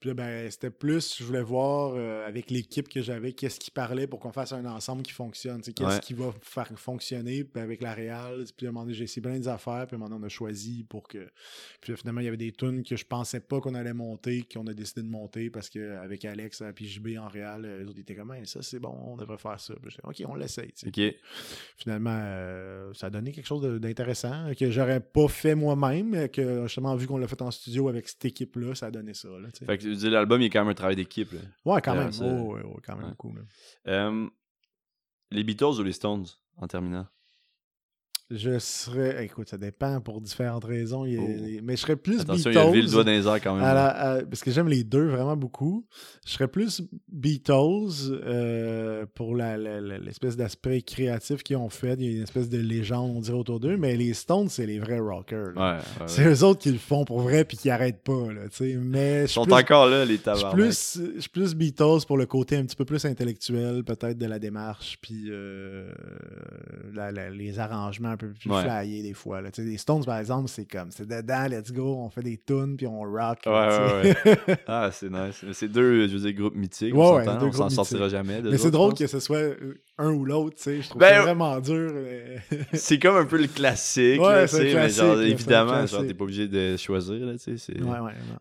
Puis ben, c'était plus, je voulais voir euh, avec l'équipe que j'avais, qu'est-ce qui parlait pour qu'on fasse un ensemble qui fonctionne. tu sais, Qu'est-ce Ouais. qui va faire fonctionner puis avec la Réal. Puis à un moment donné, j'ai essayé plein d'affaires, puis à un moment donné, on a choisi pour que. Puis là, finalement, il y avait des tunes que je pensais pas qu'on allait monter, qu'on a décidé de monter parce qu'avec Alex puis JB en Réal, euh, les autres étaient comme, ça c'est bon, on devrait faire ça. Puis ok, on l'essaye. Finalement, euh, ça a donné quelque chose de- d'intéressant euh, que j'aurais pas fait moi-même, mais que justement, vu qu'on l'a fait en studio avec cette équipe-là, ça a donné ça. Là, l'album, il est quand même un travail d'équipe. Ouais, quand même. Oh, ouais, ouais, quand même cool. Euh, les Beatles ou les Stones, en terminant? Je serais. Écoute, ça dépend pour différentes raisons. il Oh. Mais je serais plus Attention, il a le Beatles. doigt dans les airs quand même. à la- à- parce que j'aime les deux vraiment beaucoup. Je serais plus Beatles euh, pour l'espèce d'aspect créatif qu'ils ont fait. Il y a une espèce de légende, on dirait, autour d'eux. Mais les Stones, c'est les vrais rockers. là. Ouais, ouais, C'est ouais. eux autres qui le font pour vrai puis qui arrêtent pas. Là, mais Ils sont plus- encore là, les tabarnak. je suis plus Beatles pour le côté un petit peu plus intellectuel, peut-être, de la démarche, puis euh, la- la- les arrangements peu plus Ouais. flyés des fois. Là. Les Stones, par exemple, c'est comme, c'est dedans, let's go, on fait des tunes, puis on rock. Ouais, là, ouais. Ah, c'est nice. C'est deux, je veux dire, groupes mythiques. Ouais, on s'en sortira jamais. Mais c'est drôle que ce soit euh, un ou l'autre, tu sais. Je trouve Ben, ça vraiment dur. mais- C'est comme un peu le classique, là, un mais classique, genre, évidemment, genre, classique. t'es pas obligé de choisir, là.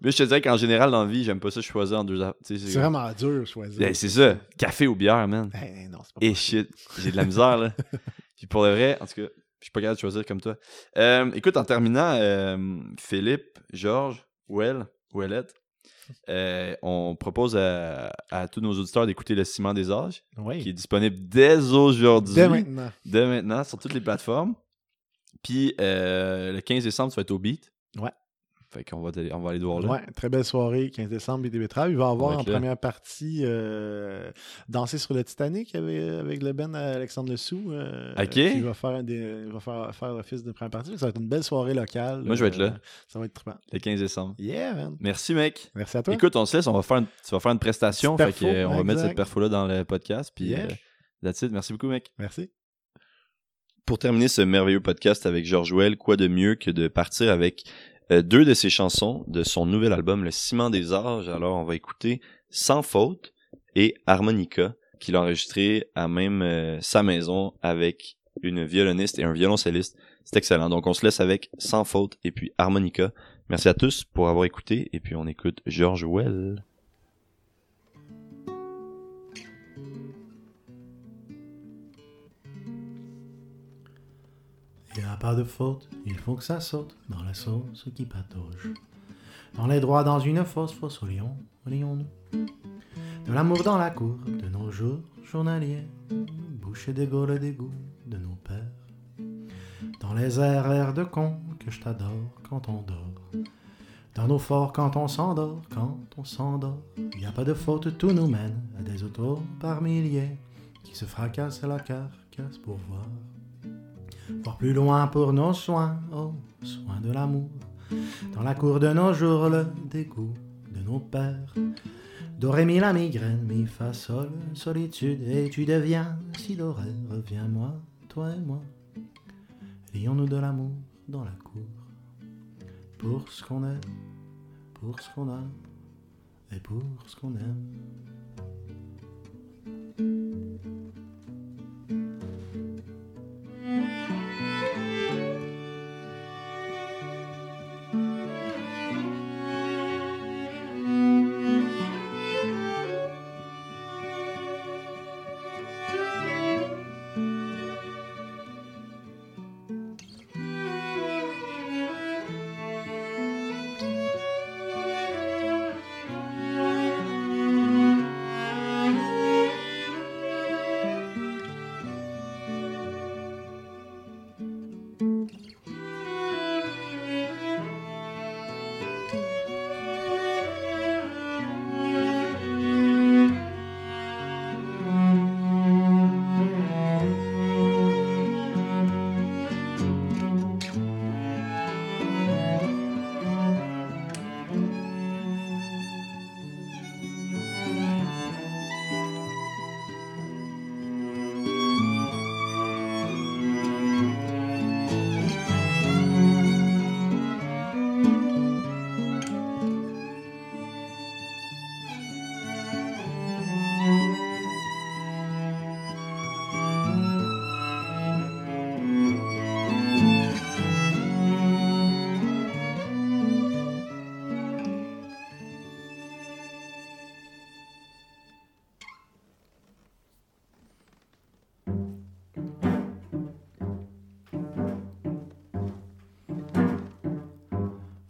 Mais je te dirais qu'en général, dans la vie, j'aime pas ça choisir en deux C'est vraiment dur de choisir. Ben, c'est ça. Café ou bière, man. Ben, non, c'est pas Et possible. shit, j'ai de la misère, là. Puis pour le vrai, en tout cas, je suis pas capable de choisir comme toi. Euh, écoute, en terminant, euh, Philippe, Georges, Well, Ouellette, euh, on propose à, à tous nos auditeurs d'écouter Le Ciment des Âges, Oui. qui est disponible dès aujourd'hui. Dès maintenant. dès maintenant sur toutes les plateformes. Puis le 15 décembre, tu vas être au beat. Ouais. Fait qu'on va, aller- on va aller te voir là. Ouais, très belle soirée, 15 décembre, BD Betrave. Il va y avoir en là. première partie euh, Danser sur le Titanic avec, avec le Ben Alexandre Lessou. euh, Ok. Qui va faire, un des- il va faire, faire l'office de première partie. Ça va être une belle soirée locale. Moi, je vais être là. Euh, Ça va être trippant. Le 15 décembre. Yeah, man. Merci, mec. Merci à toi. Écoute, on se laisse, on va faire une, tu vas faire une prestation. Fait perfo, euh, on va mettre cette perfo-là dans le podcast. Puis, Yeah. euh, that's it. Merci beaucoup, mec. Merci. Pour terminer ce merveilleux podcast avec George Well, quoi de mieux que de partir avec euh, deux de ses chansons de son nouvel album, Le Ciment des Âges. Alors, on va écouter Sans Faute et Harmonica, qu'il a enregistré à même euh, sa maison avec une violoniste et un violoncelliste. C'est excellent. Donc, on se laisse avec Sans Faute et puis Harmonica. Merci à tous pour avoir écouté et puis on écoute George Well. Il n'y a pas de faute, il faut que ça saute dans la sauce qui patauge. Dans les droits, dans une fosse, fosse au lion, lion-nous. De l'amour dans la cour de nos jours journaliers, boucher des gaules d'égout de nos pères. Dans les airs, airs de con que je t'adore quand on dort. Dans nos forts quand on s'endort, quand on s'endort. Il n'y a pas de faute, tout nous mène à des autos par milliers qui se fracassent la carcasse pour voir. Voir plus loin pour nos soins, oh, soins de l'amour. Dans la cour de nos jours, le dégoût de nos pères. Do, ré, mi, la migraine, mi, fa, sol, solitude, et tu deviens si doré. Reviens-moi, toi et moi. Lions-nous de l'amour dans la cour. Pour ce qu'on est, pour ce qu'on a, et pour ce qu'on aime.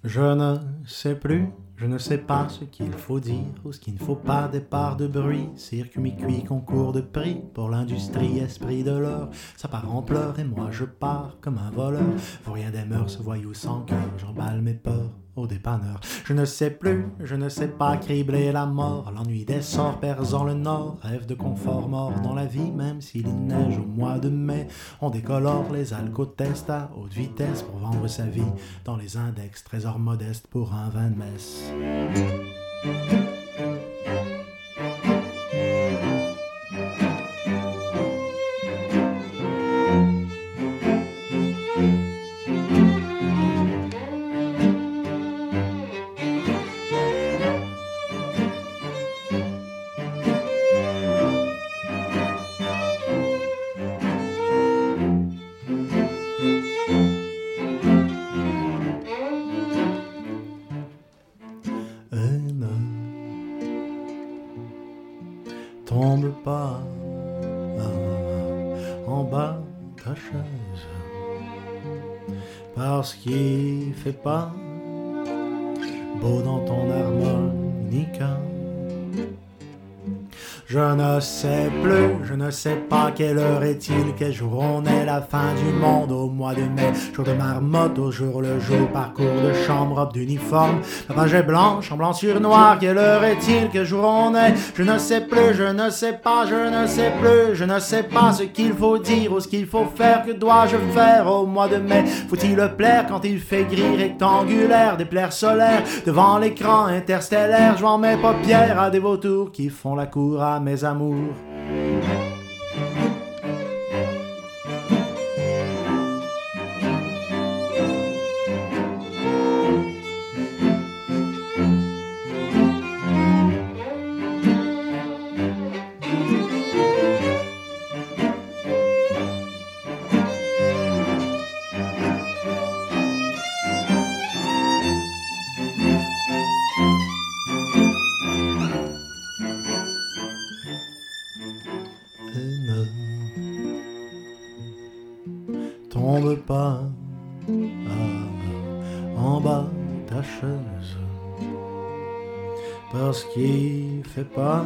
Je ne sais plus, je ne sais pas ce qu'il faut dire ou ce qu'il ne faut pas, départ de bruit, circuit mi-cuit, concours de prix pour l'industrie, esprit de l'or. Ça part en pleurs et moi je pars comme un voleur. Faut rien des mœurs, voyou sans cœur, j'emballe mes peurs Je ne sais plus, je ne sais pas cribler la mort, l'ennui des sorts perçant le nord, rêve de confort mort dans la vie, même s'il neige au mois de mai. On décolore les alcotestes à haute vitesse pour vendre sa vie dans les index, trésor modeste pour un vin de messe. Parce qu'il fait pas beau dans ton harmonica. Je ne sais plus, je ne sais pas quelle heure est-il, quel jour on est, la fin du monde au mois de mai, jour de marmotte au jour le jour, parcours de chambre, robe d'uniforme, est blanche, en blanc sur noir, quelle heure est-il, quel jour on est, je ne sais plus, je ne sais pas, je ne sais plus, je ne sais pas ce qu'il faut dire ou ce qu'il faut faire, que dois-je faire au mois de mai, faut-il plaire quand il fait gris rectangulaire, des plaires solaires, devant l'écran interstellaire, je mes paupières à des vautours qui font la cour à mes amours. Qu'il fait pas